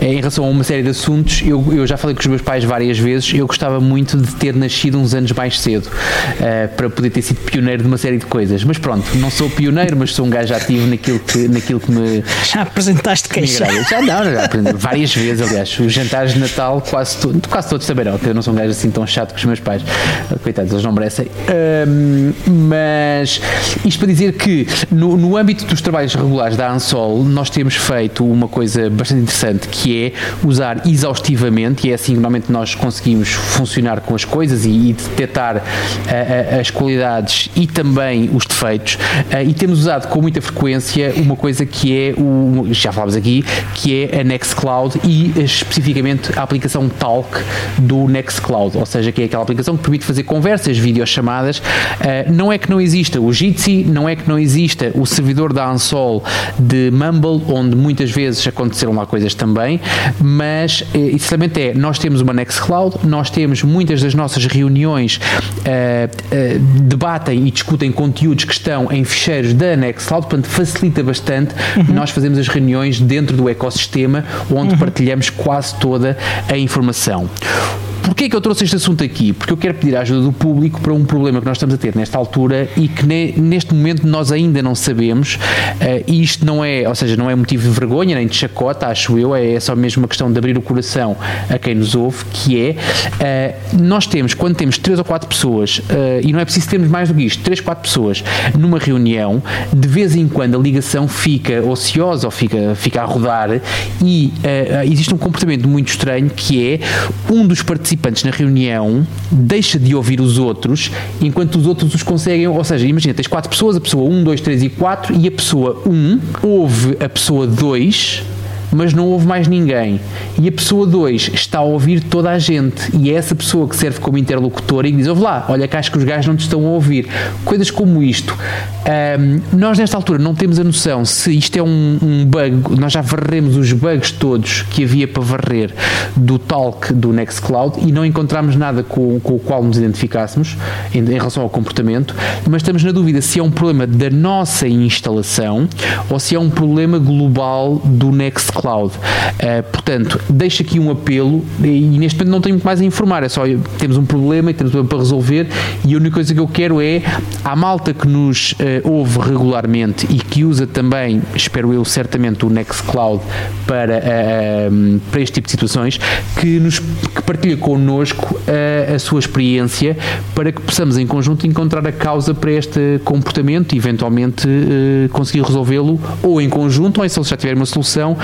Em relação a uma série de assuntos, eu, eu já falei com os meus pais várias vezes. Eu gostava muito de ter nascido uns anos mais cedo uh, para poder ter sido pioneiro de uma série de coisas. Mas pronto, não sou pioneiro, mas sou um gajo ativo naquilo que, naquilo que me. Já apresentaste queixa? Já não, já aprendi várias vezes, aliás. Os jantares de Natal, quase, to, quase todos saberão que eu não sou um gajo assim tão chato com os meus pais. Coitados, eles não merecem. Um, mas isto para dizer que no, no âmbito dos trabalhos regulares da ANSOL, nós temos feito uma coisa bastante interessante que é usar exaustivamente, e é assim que normalmente nós conseguimos funcionar com as coisas e, e detectar as qualidades e também os defeitos. Uh, e temos usado com muita frequência uma coisa que é o, já falámos aqui, que é a Nextcloud e especificamente a aplicação Talk do Nextcloud, ou seja, que é aquela aplicação que permite fazer conversas, videochamadas. Uh, não é que não exista o Jitsi, não é que não exista o servidor da Ansol de Mumble, onde muitas vezes aconteceram lá coisas também, mas uh, essencialmente é, nós temos uma Nextcloud, nós temos muitas das nossas reuniões uh, debatem e discutem conteúdos que estão em ficheiros da Nextcloud, portanto facilita bastante uhum. nós fazemos as reuniões dentro do ecossistema onde uhum. partilhamos quase toda a informação informação. Porquê é que eu trouxe este assunto aqui? Porque eu quero pedir a ajuda do público para um problema que nós estamos a ter nesta altura e que ne, neste momento nós ainda não sabemos. Uh, e isto não é, ou seja, não é motivo de vergonha nem de chacota, acho eu, é, só mesmo uma questão de abrir o coração a quem nos ouve, que é uh, nós temos, quando temos três ou quatro pessoas, uh, e não é preciso termos mais do que isto, três, quatro pessoas numa reunião, de vez em quando a ligação fica ociosa ou fica, fica a rodar e existe um comportamento muito estranho que é um dos participantes participantes na reunião deixa de ouvir os outros enquanto os outros os conseguem. Ou seja, imagina, tens quatro pessoas, a pessoa 1, 2, 3 e 4, e a pessoa 1 ouve a pessoa 2 mas não houve mais ninguém. E a pessoa 2 está a ouvir toda a gente. E é essa pessoa que serve como interlocutora e diz: Ouve lá, olha que acho que os gajos não te estão a ouvir. Coisas como isto. Um, nós, nesta altura, não temos a noção se isto é um, um, bug. Nós já varremos os bugs todos que havia para varrer do talk do Nextcloud e não encontramos nada com, com o qual nos identificássemos em, em relação ao comportamento, mas estamos na dúvida se é um problema da nossa instalação ou se é um problema global do Nextcloud cloud. Uh, portanto, deixo aqui um apelo e neste momento não tenho muito mais a informar, é só temos um problema e temos um problema para resolver e a única coisa que eu quero é a malta que nos uh, ouve regularmente e que usa também, espero eu, certamente o Nextcloud para, uh, para este tipo de situações, que, nos, que partilha connosco a sua experiência para que possamos em conjunto encontrar a causa para este comportamento e eventualmente conseguir resolvê-lo ou em conjunto ou se ele já tiver uma solução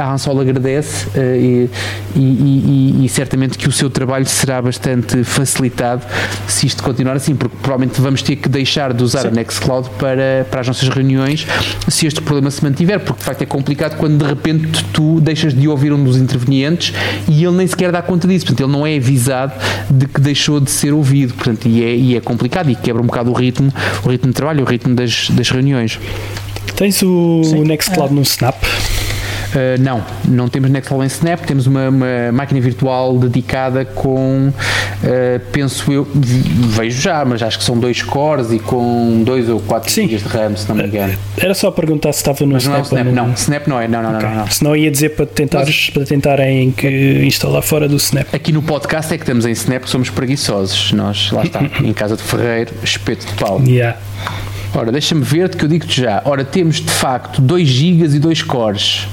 a Ansol agradece eh, e, e, e, e, certamente que o seu trabalho será bastante facilitado se isto continuar assim, porque provavelmente vamos ter que deixar de usar Sim. a Nextcloud para, para as nossas reuniões se este problema se mantiver, porque de facto é complicado quando de repente tu deixas de ouvir um dos intervenientes e ele nem sequer dá conta disso, portanto ele não é avisado de que deixou de ser ouvido, portanto, e é, e é complicado e quebra um bocado o ritmo, o ritmo de trabalho, o ritmo das, das reuniões. Tens o Sim. Nextcloud no Snap? Uh, não, não temos Nextcloud em Snap, temos uma, uma máquina virtual dedicada com, uh, penso eu, vejo já, mas acho que são dois cores e com 2 ou 4 GB de RAM, se não me engano. Era só perguntar se estava no mas Snap. Não, é Snap, não. Snap não é, não, não, okay. não, não. Se não ia dizer para, tentares, para tentarem que instalar fora do Snap. Aqui no podcast é que estamos em Snap, somos preguiçosos. Nós, lá está, em casa de Ferreiro, espeto de pau. Yeah. Ora, deixa-me ver-te que eu digo-te já. Ora, temos de facto 2 GB e 2 cores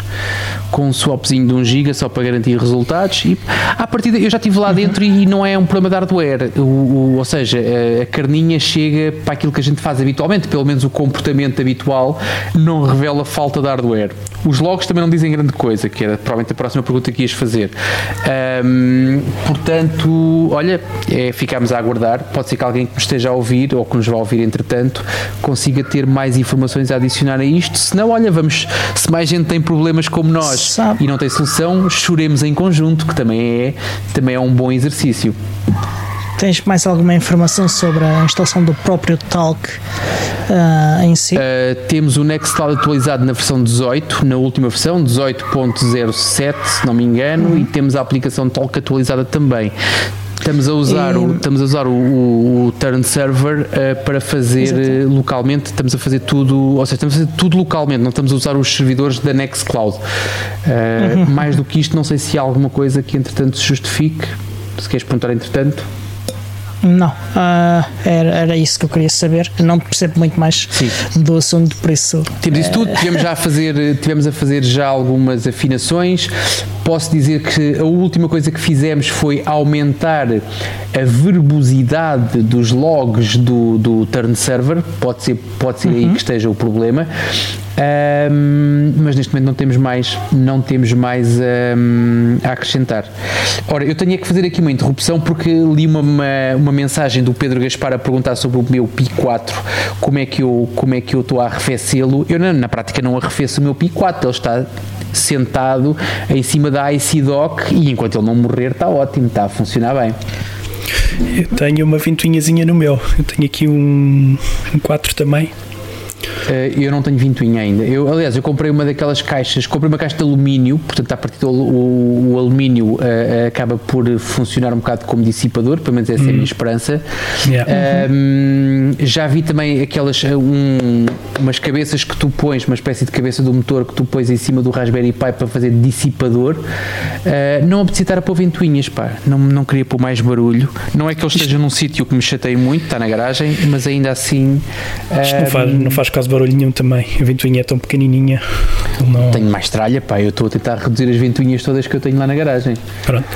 com um swapzinho de 1 GB só para garantir resultados. E a partir eu já estive lá dentro e não é um problema de hardware, o, o, ou seja, a, a carninha chega para aquilo que a gente faz habitualmente, pelo menos o comportamento habitual não revela falta de hardware. Os logs também não dizem grande coisa, que era provavelmente a próxima pergunta que ias fazer. Um, portanto, olha, é, ficamos a aguardar. Pode ser que alguém que nos esteja a ouvir ou que nos vá ouvir entretanto consiga ter mais informações a adicionar a isto. Se não, olha, vamos. Se mais gente tem problemas como nós Sabe. e não tem solução, choremos em conjunto, que também é, também é um bom exercício. Tens mais alguma informação sobre a instalação do próprio Talk uh, em si? Uh, temos o Nextcloud atualizado na versão 18, na última versão, 18.07, se não me engano, uhum. e temos a aplicação Talk atualizada também. Estamos a usar, e... o, estamos a usar o, o, o Turn Server uh, para fazer uh, localmente, estamos a fazer tudo, ou seja, estamos a fazer tudo localmente, não estamos a usar os servidores da Nextcloud. Uh, uhum. Mais do que isto, não sei se há alguma coisa que entretanto se justifique. Se queres perguntar entretanto. Não, uh, era, era isso que eu queria saber. não percebo muito mais Sim. do assunto, por isso. Temos isso tudo, tivemos já a fazer, tivemos a fazer já algumas afinações. Posso dizer que a última coisa que fizemos foi aumentar a verbosidade dos logs do, do turn server. Pode ser, pode ser uhum. aí que esteja o problema. Um, mas neste momento não temos mais, não temos mais um, a acrescentar. Ora, eu tenho que fazer aqui uma interrupção porque li uma, uma, uma, mensagem do Pedro Gaspar a perguntar sobre o meu Pi 4, como é que eu, como é que eu estou a arrefecê-lo. Eu na, na prática não arrefeço o meu Pi 4, ele está sentado em cima da IC Dock e enquanto ele não morrer está ótimo, está a funcionar bem. Eu tenho uma ventoinhazinha no meu, eu tenho aqui um, um 4 também eu não tenho ventoinha ainda. Eu, aliás, eu comprei uma daquelas caixas, comprei uma caixa de alumínio, portanto, a partir do o, o alumínio uh, acaba por funcionar um bocado como dissipador, pelo menos essa é a minha hum. esperança. Yeah. Uh, já vi também aquelas, um, umas cabeças que tu pões, uma espécie de cabeça do motor que tu pões em cima do Raspberry Pi para fazer dissipador. não apetecia estar a pôr ventoinhas, pá. Não, não queria pôr mais barulho. Não é que ele esteja num sítio que me chatei muito, está na garagem, mas ainda assim. Isto não faz, não faz caso barulho nenhum também. A ventoinha é tão pequenininha. Não... Tenho mais tralha, pá. Eu estou a tentar reduzir as ventoinhas todas que eu tenho lá na garagem. Pronto.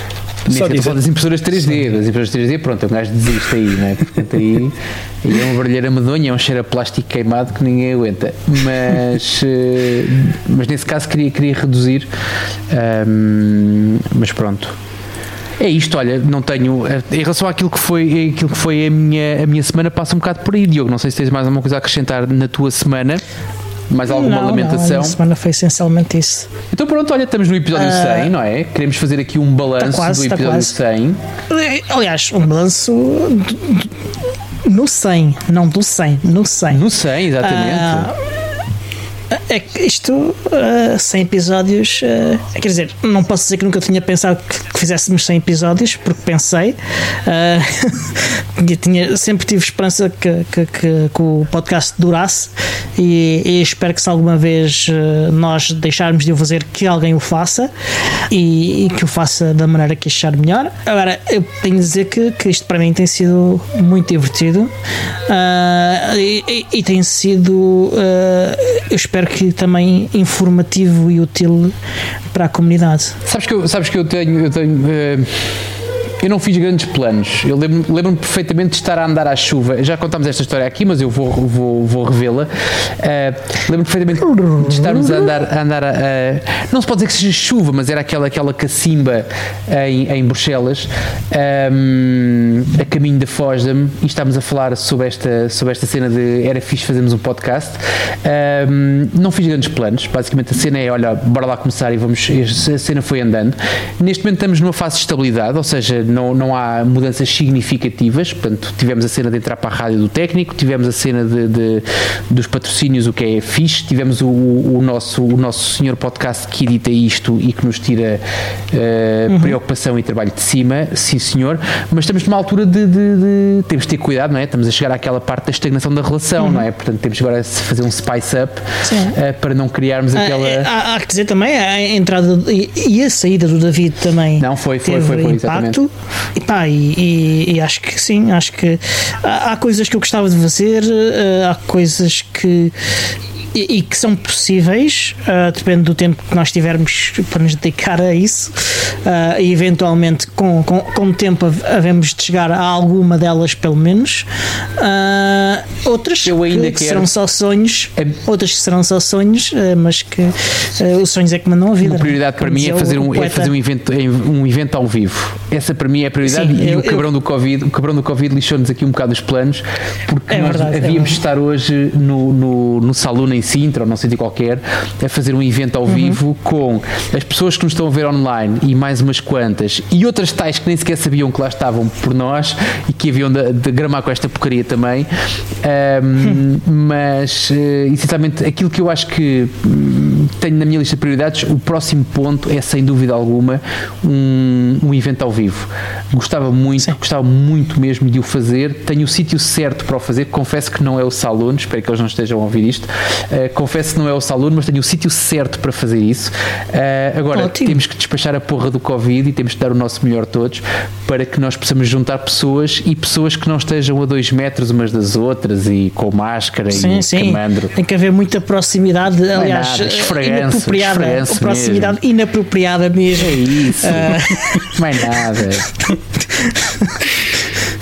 Só dizer, das impressoras 3D, das impressoras 3D, pronto, um gajo desiste aí, não é? Portanto, aí, aí é uma barulheira medonha, é um cheiro a plástico queimado que ninguém aguenta. Mas, eh, mas nesse caso queria, queria reduzir, um, mas pronto. É isto, olha, não tenho. Eh, em relação àquilo que foi, aquilo que foi a, minha, a minha semana, passa um bocado por aí, Diogo. Não sei se tens mais alguma coisa a acrescentar na tua semana. Mais alguma não, lamentação? Não, a semana foi essencialmente isso. Então pronto, olha, estamos no episódio uh, ah, 100, não é? Queremos fazer aqui um balanço tá quase, do tá episódio tá 100. Aliás, um balanço no 100, não do 100, no 100. No 100, exatamente. Uh, é que isto, uh, 100 episódios, uh, quer dizer, não posso dizer que nunca tinha pensado que, que fizéssemos 100 episódios, porque pensei, uh, tinha, sempre tive esperança que, que, que, que o podcast durasse e, e, espero que se alguma vez nós deixarmos de o fazer, que alguém o faça e, e, que o faça da maneira que achar melhor. Agora, eu tenho de dizer que, que isto para mim tem sido muito divertido e, e, tem sido, eu espero espero que também informativo e útil para a comunidade. Sabes que eu, sabes que eu tenho. Eu tenho uh eu não fiz grandes planos. Eu lembro-me lembro perfeitamente de estar a andar à chuva. Já contámos esta história aqui, mas eu vou, vou, vou revê-la. Uh, lembro-me perfeitamente de estarmos a andar, a andar a, a, Não se pode dizer que seja chuva, mas era aquela, aquela cacimba em, em Bruxelas, um, a caminho da Fosdam, e estávamos a falar sobre esta, sobre esta cena de era fixe fazermos um podcast. Um, não fiz grandes planos. Basicamente a cena é: olha, bora lá começar e vamos. A cena foi andando. Neste momento estamos numa fase de estabilidade, ou seja, não, não há mudanças significativas. Portanto, tivemos a cena de entrar para a rádio do técnico, tivemos a cena de, de dos patrocínios, o que é fixe, tivemos o, o, nosso, o nosso senhor podcast que edita isto e que nos tira uh, uhum. preocupação e trabalho de cima, sim senhor, mas estamos numa altura de, de, de, temos de ter cuidado, não é? Estamos a chegar àquela parte da estagnação da relação, uhum. não é? Portanto, temos agora de fazer um spice up uh, para não criarmos ah, aquela. Há, há que dizer também a entrada e, e a saída do David também. Não, foi, foi, foi, foi, exatamente. E, pá, e, e, e, acho que sim, acho que há, há, coisas que eu gostava de fazer, eh, há coisas que e, e que são possíveis, uh, depende do tempo que nós tivermos para nos dedicar a isso, uh, e eventualmente com, com, com o tempo havemos de chegar a alguma delas, pelo menos. Uh, outras Eu que, que serão só sonhos, É- outras que serão só sonhos, mas que os sonhos é que mandam a vida. É? prioridade para mim é fazer, um, é fazer um, evento, um evento ao vivo. Essa para mim é a prioridade Sim, e eu- o cabrão do Covid, o cabrão do Covid lixou-nos aqui um bocado os planos porque É nós verdade, é havíamos verdade. de estar hoje no, no, no Salão em Sintra ou não sei de qualquer a fazer um evento ao Uhum. vivo com as pessoas que nos estão a ver online e mais umas quantas e outras tais que nem sequer sabiam que lá estavam por nós e que haviam de, de gramar com esta porcaria também. Ahm, mas eh, essencialmente aquilo que eu acho que hum, tenho na minha lista de prioridades, o próximo ponto é sem dúvida alguma um, um evento ao vivo. Gostava muito, gostava muito mesmo de o fazer. Tenho o sítio certo para o fazer. Confesso que não é o Salão, espero que eles não estejam a ouvir isto. Eh, confesso que não é o Salão, mas tenho o sítio certo para fazer isso. Eh, agora, Ótimo. temos que despachar a porra do Covid e temos que dar o nosso melhor todos para que nós possamos juntar pessoas e pessoas que não estejam a dois metros umas das outras e com máscara Sim, e sim. camandro. Tem que haver muita proximidade, aliás, nada, eh, inapropriada. proximidade inapropriada mesmo. É isso. Ah. Mais nada.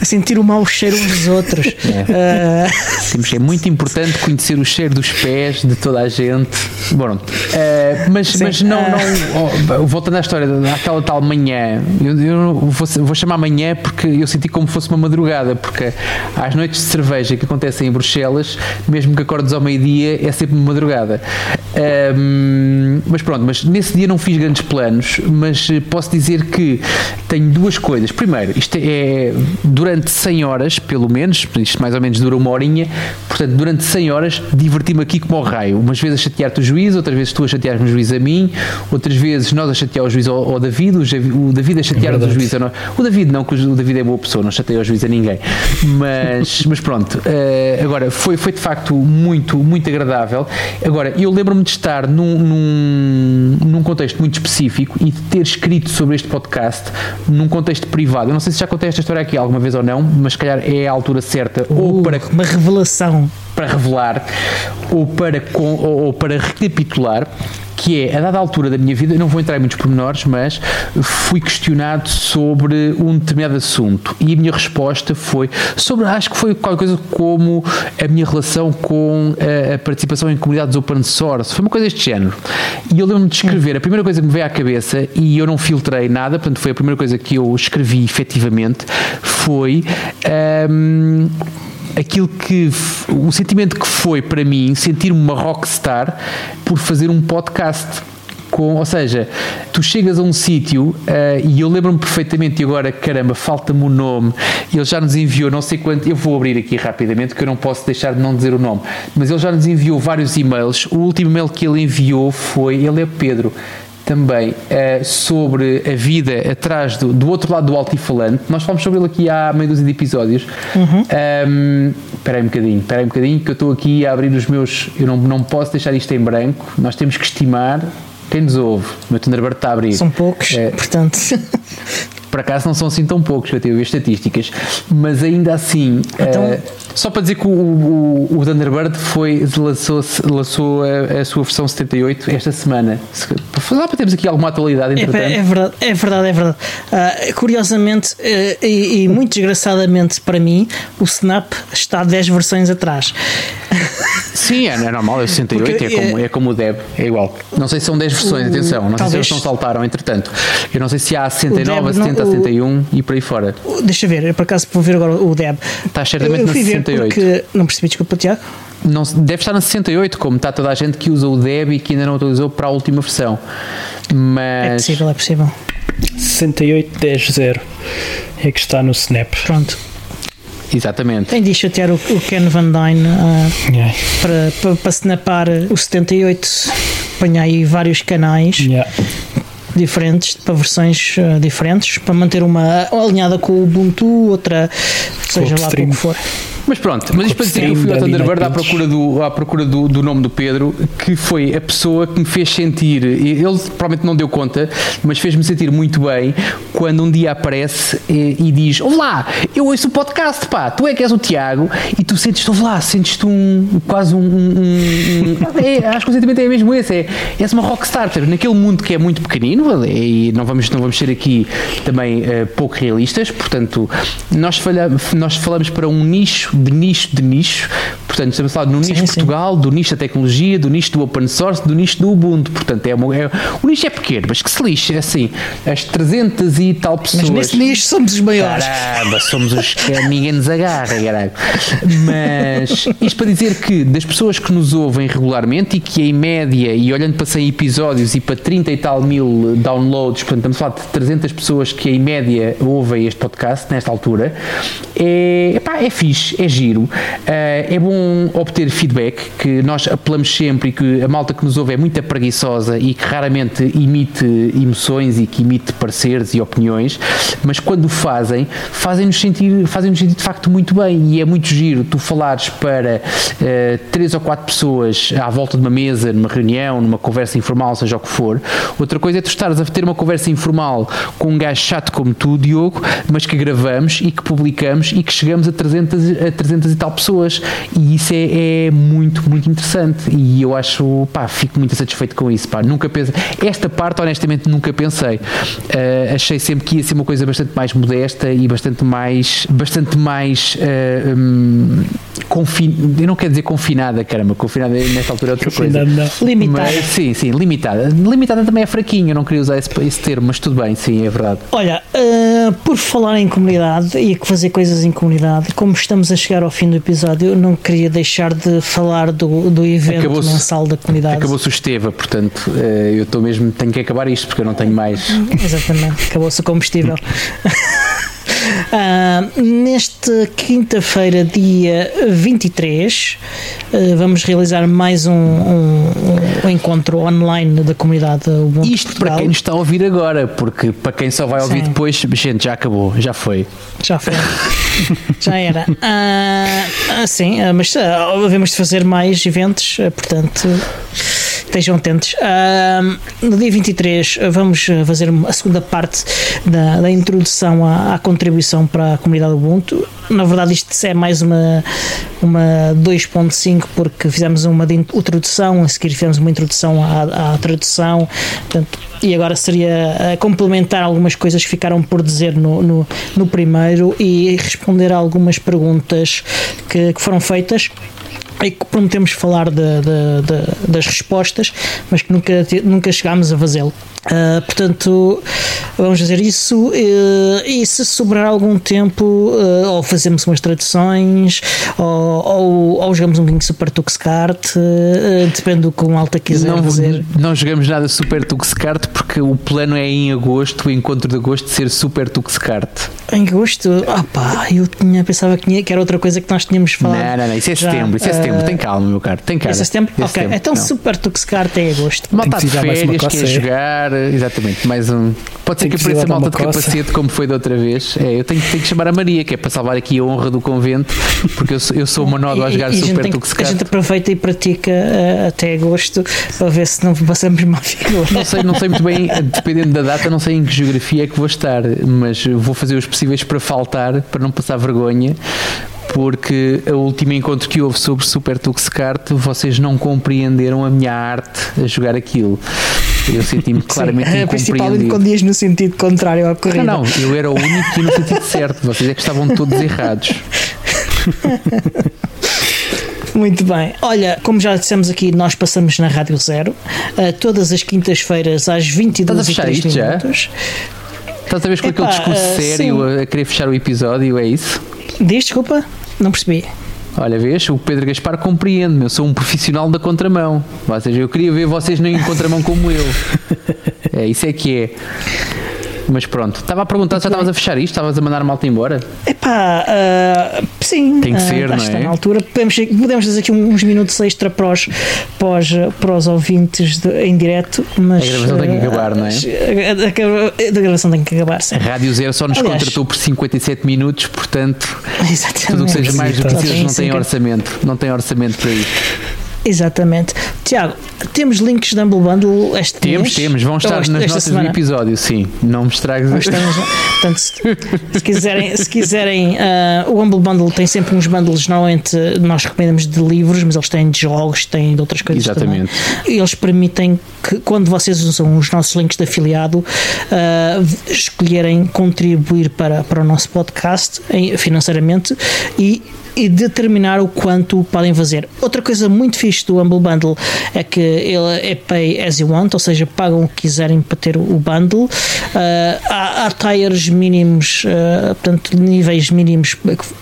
A sentir o mau cheiro uns dos outros. É. Temos, é muito importante conhecer o cheiro dos pés de toda a gente. Bom, eh, mas, Sim. mas não, Ah. não oh, voltando à história, àquela tal manhã, eu, eu vou, vou chamar manhã porque eu senti como fosse uma madrugada, porque às noites de cerveja que acontecem em Bruxelas, mesmo que acordes ao meio-dia, é sempre uma madrugada. Mas pronto, mas nesse dia não fiz grandes planos, mas posso dizer que tenho duas coisas. Primeiro, isto é durante 100 horas, pelo menos, isto mais ou menos dura uma horinha, portanto, durante 100 horas diverti-me aqui como ao raio. Umas vezes a chatear-te o juiz, outras vezes tu a chatear-me o juiz a mim, outras vezes nós a chatear o juiz ao, ao David, o, o David a chatear o verdade. juiz a nós. O David não, que o David é boa pessoa, não chateia o juiz a ninguém. Mas, mas pronto, eh, agora foi, foi de facto muito, muito agradável. Agora, eu lembro-me de estar num, num, num contexto muito específico e de ter escrito sobre este podcast num contexto privado. Eu não sei se já contei esta história aqui alguma vez ou não, mas se calhar é a altura certa ou uh, para Uma revelação. para revelar ou para, ou, ou para recapitular que é, a dada altura da minha vida, não vou entrar em muitos pormenores, mas fui questionado sobre um determinado assunto e a minha resposta foi sobre, acho que foi qualquer coisa como a minha relação com a, a participação em comunidades open source, foi uma coisa deste género. E eu lembro-me de escrever, a primeira coisa que me veio à cabeça, e eu não filtrei nada, portanto foi a primeira coisa que eu escrevi efetivamente, foi. hum, aquilo que o sentimento que foi para mim sentir-me uma rockstar por fazer um podcast com, ou seja, tu chegas a um sítio eh, e eu lembro-me perfeitamente e agora, caramba, falta-me o nome. Ele já nos enviou não sei quanto, eu vou abrir aqui rapidamente que eu não posso deixar de não dizer o nome, mas ele já nos enviou vários e-mails. O último e-mail que ele enviou foi, ele é Pedro, também eh, sobre a vida atrás do, do outro lado do altifalante. Nós falamos sobre ele aqui há meia dúzia de episódios. Ahm, Espera aí um bocadinho, espera aí um bocadinho que eu estou aqui a abrir os meus. Eu não, não posso deixar isto em branco. Nós temos que estimar quem nos ouve. O meu Thunderbird está a abrir. São poucos, Eh, portanto. por acaso não são assim tão poucos, eu tenho as estatísticas, mas ainda assim, então, eh, só para dizer que o, o, o Thunderbird foi, lançou, lançou a, a, sua versão 78 esta semana. Lá para termos aqui alguma atualidade, é entretanto. É, é verdade, é verdade, é verdade. Uh, curiosamente uh, e, e, muito desgraçadamente para mim, o Snap está 10 versões atrás. Sim, é, é normal, é 68, Porque, é, como, eh, é como o Deb, é igual. Não sei se são 10 versões, atenção, não talvez, sei se eles não saltaram, entretanto. Eu não sei se há 69, 70 61 71 e por aí fora. Deixa ver, é por acaso vou ver agora o DEB. Está certamente eu, eu 68. Porque, não percebi, desculpa, Tiago. Não, deve estar na 68, como está toda a gente que usa o DEB e que ainda não utilizou para a última versão. É Mas... É possível, é possível. 68100 é que está no Snap. Pronto. Exatamente. Tem de chatear o, o Ken Van Dyne uh, yeah. para, para, para snapar o 78. Apanhei vários canais. Yeah diferentes, para versões ah, diferentes, para manter uma alinhada com o Ubuntu, outra, seja lá o que for. Mas pronto, mas isto para dizer que eu fui ao Thunderbird à procura, do, à procura do, do, nome do Pedro, que foi a pessoa que me fez sentir, ele provavelmente não deu conta, mas fez-me sentir muito bem quando um dia aparece e, e diz: Olá, eu ouço o podcast, pá, tu é que és o Tiago, e tu sentes-te, olá, sentes-te um, quase um. um, um é, acho que o sentimento é mesmo esse, é, és uma rockstar, naquele mundo que é muito pequenino, e não vamos, não vamos ser aqui também uh, pouco realistas, portanto, nós, falha, nós falamos para um nicho de nicho de nicho. Portanto, estamos a falar no nicho sim, de Portugal, sim. do nicho da tecnologia, do nicho do open source, do nicho do Ubuntu. Portanto, é, uma, é o nicho é pequeno, mas que se lixe, é assim, as 300 e tal pessoas. Mas nesse nicho somos os maiores. Caramba, somos os que ninguém nos agarra, caralho. Mas isto para dizer que das pessoas que nos ouvem regularmente e que em média, e olhando para 100 episódios e para 30 e tal mil downloads, portanto, estamos a falar de 300 pessoas que em média ouvem este podcast nesta altura, é, epá, é fixe, é giro. Uh, é bom obter feedback, que nós apelamos sempre e que a malta que nos ouve é muito preguiçosa e que raramente imite emoções e que imite pareceres e opiniões, mas quando fazem, fazem-nos sentir, fazem-nos sentir de facto muito bem e é muito giro tu falares para uh, três ou quatro pessoas à volta de uma mesa, numa reunião, numa conversa informal, seja o que for. Outra coisa é tu estares a ter uma conversa informal com um gajo chato como tu, Diogo, mas que gravamos e que publicamos e que chegamos a 300, a 300 e tal pessoas e isso é, é, muito, muito interessante e eu acho, pá, fico muito satisfeito com isso, pá, nunca pensei, esta parte honestamente nunca pensei, uh, achei sempre que ia ser uma coisa bastante mais modesta e bastante mais, bastante mais uh, um, confin... eu não quero dizer confinada, caramba, confinada nesta altura é outra coisa. Limitada. Mas, sim, sim, limitada. Limitada também é fraquinho, eu não queria usar esse, esse termo, mas tudo bem, sim, é verdade. Olha, uh, por falar em comunidade e fazer coisas em comunidade, como estamos a chegar ao fim do episódio, eu não queria deixar de falar do, do evento mensal da comunidade. Acabou-se o Esteva, portanto, uh, eu estou mesmo, tenho que acabar isto porque eu não tenho mais. Exatamente, acabou-se o combustível. Uh, nesta quinta-feira, dia 23, uh, vamos realizar mais um, um, um, encontro online da comunidade Ubuntu Isto Portugal. para quem nos está a ouvir agora, porque para quem só vai ouvir Sim. depois, gente, já acabou, já foi. Já foi. já era. Uh, sim, mas uh, devemos fazer mais eventos, portanto estejam atentos. No dia 23 vamos fazer a segunda parte da, da introdução à, à, contribuição para a comunidade Ubuntu. Na verdade, isto é mais uma, uma 2.5 porque fizemos uma introdução, a seguir fizemos uma introdução à, à tradução. Portanto, e agora seria complementar algumas coisas que ficaram por dizer no, no, no primeiro e responder a algumas perguntas que, que foram feitas e que prometemos falar de, de, de, das respostas, mas que nunca, nunca chegámos a fazê-lo. Uh, portanto, vamos fazer isso uh, e se sobrar algum tempo, uh, ou fazemos umas traduções, ou, ou, ou jogamos um bocadinho Super Tux Kart, depende do que o malta quiser não, fazer. Não jogamos nada Super Tux Kart porque o plano é em agosto, o encontro de agosto, ser Super Tux Kart. Em agosto? Ah pá, eu tinha, pensava que, tinha, que era outra coisa que nós tínhamos falado. Não, não, não, isso é já, setembro, isso é setembro, tem calma, meu caro, tem calma. Isso é setembro? É ok, setembro. então não. Super Tux Kart é agosto. Malta de férias, quer jogar exatamente, mais um. Pode ser que, que apareça malta de capacete, como foi da outra vez. É, eu tenho, tenho, que chamar a Maria, que é para salvar aqui a honra do convento, porque eu sou, eu sou uma nódoa a jogar e, Super Tuxcat. A gente aproveita e pratica uh, até agosto para ver se não passamos mal figura. Não sei, não sei muito bem, dependendo da data, não sei em que geografia é que vou estar, mas vou fazer os possíveis para faltar, para não passar vergonha, porque o último encontro que houve sobre Super Tux Kart, vocês não compreenderam a minha arte a jogar aquilo. Eu senti-me claramente Sim, Principalmente quando ias no sentido contrário à corrida. Não, não, eu era o único que ia no sentido certo. Vocês é que estavam todos errados. Muito bem. Olha, como já dissemos aqui, nós passamos na Rádio Zero uh, todas as quintas-feiras às 22 h minutos. Já? Estás a ver com Epá, aquele discurso uh, sério sim. a querer fechar o episódio? É isso? Diz, desculpa, não percebi. Olha, vês, o Pedro Gaspar compreende-me, eu sou um profissional da contramão. Ou seja, eu queria ver vocês nem em contramão como eu. É, isso é que é. Mas pronto, estava a perguntar se já estavas a fechar isto, estavas a mandar a malta embora. Epá, uh, sim. Tem que uh, ser, não está é? na altura. Podemos, podemos fazer aqui uns minutos extra para os, para os, para os ouvintes de- em direto, mas. A gravação tem que uh, acabar, não é? A, a- a gravação tem que acabar, sim. A Rádio Zero só nos Aliás- contratou por 57 minutos, portanto, Exatamente. tudo o que seja mais do que não tem orçamento. Não tem orçamento para isso. Exatamente. Tiago, temos links de Humble Bundle este Temos, mês? temos, vão Ou estar esta- nas esta notas semana? do episódio, sim. Não me estragues. Estamos- Portanto, se, se quiserem, se quiserem ah, o Humble Bundle tem sempre uns bundles, normalmente nós recomendamos de livros, mas eles têm de jogos, têm de outras coisas Exatamente. também. Eles permitem que, quando vocês usam os nossos links de afiliado, ah, escolherem contribuir para, para o nosso podcast financeiramente e e determinar o quanto podem fazer. Outra coisa muito fixe do Humble Bundle é que ele é pay as you want, ou seja, pagam o que quiserem para ter o bundle. Ah, há, há tiers mínimos, ah, portanto, níveis mínimos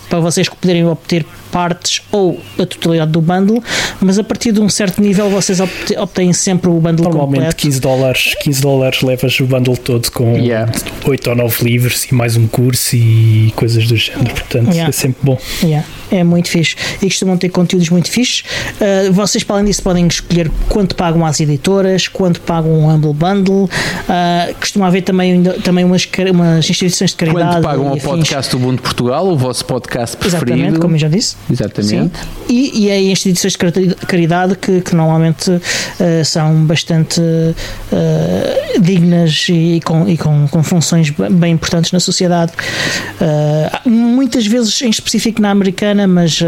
para vocês poderem obter partes ou a totalidade do bundle, mas a partir de um certo nível vocês obtêm sempre o bundle Normalmente completo. 15 dólares, 15 dólares levas o bundle todo com Yeah. 8 ou 9 livros e mais um curso e coisas do género. Portanto, Yeah. é sempre bom. Yeah, é muito fixe. E costumam ter conteúdos muito fixes. Uh, vocês, para além disso, podem escolher quanto pagam às editoras, quanto pagam o Humble Bundle. Uh, costuma haver também, também umas, umas instituições de caridade. Quanto pagam ao podcast do Ubuntu Portugal, o vosso podcast preferido. Exatamente, como eu já disse. Exatamente. E, e é instituições de cari- caridade que, que normalmente eh, são bastante eh, dignas e, com, e com, com funções bem importantes na sociedade. Eh, muitas vezes, em específico na americana, mas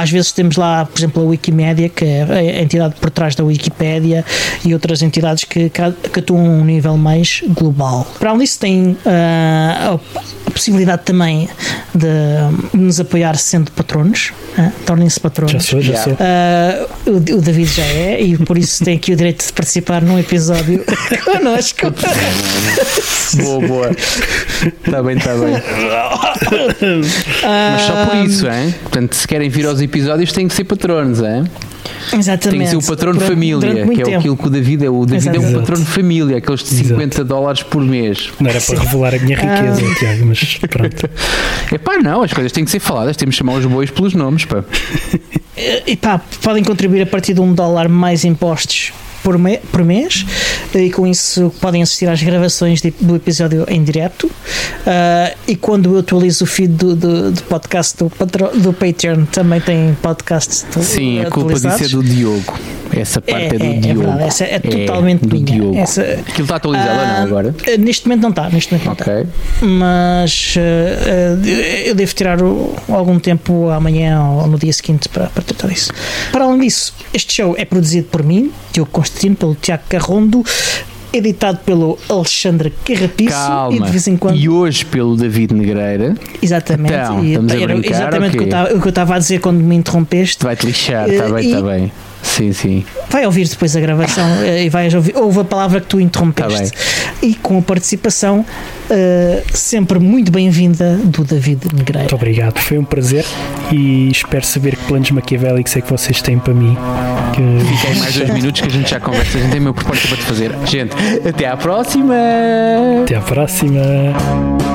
às vezes temos lá, por exemplo, a Wikimedia, que é a entidade por trás da Wikipédia, e outras entidades que, que atuam a um nível mais global. Para além disso, tem a possibilidade também de nos apoiar sendo patronos, ah, tornem-se patronos. Já sou, já sou. Ah, o, o David já é e por isso tem aqui o direito de participar num episódio connosco. Boa, boa. Está bem, está bem. Mas só por isso, hein? Portanto, se querem vir aos episódios, têm que ser patronos, hein? Exatamente. Tem que ser o patrono Durante- família, que é tempo. aquilo que o David é. O David é um Exato. patrono família, aqueles de 50 dólares por mês. Não era para revelar a minha riqueza, Ah. Tiago, mas pronto. Epá, não, as coisas têm que ser faladas, temos de chamar os bois pelos nomes, pá. E pá, podem contribuir a partir de um dólar mais impostos por, me- por mês e com isso podem assistir às gravações de- do episódio em direto Ah, e quando eu atualizo o feed do, do, do podcast do, patro- do Patreon também tem podcasts Sim, a culpa disso é do Diogo. Essa parte é, É, do é, é Diogo. verdade, essa é totalmente do minha. Diogo. Essa- Aquilo está atualizado ou Ah, não agora? Neste momento não está, neste momento não está. Mas eh, eh, eu devo tirar o- algum tempo amanhã ou no dia seguinte para, para tratar disso. Para além disso, este show é produzido por mim, Diogo Constantino, pelo Tiago Carrondo, editado pelo Alexandre Carrapiço Calma. e de vez em quando. E hoje pelo David Negreira, Exatamente. Então, e estamos a era brincar, exatamente o que eu ok. estava- o que eu estava a dizer quando me interrompeste. vai-te lixar, está Eh, bem, está bem. Sim, sim. Vai ouvir depois a gravação eh, e vais ouvir. Houve a palavra que tu interrompeste. Tá e com a participação eh, sempre muito bem-vinda do David Negreira. Muito obrigado, foi um prazer e espero saber que planos maquiavélicos é que vocês têm para mim. Que... Aí mais dois minutos que a gente já conversa. A gente tem uma proposta para te fazer. Gente, até à próxima! Até à próxima!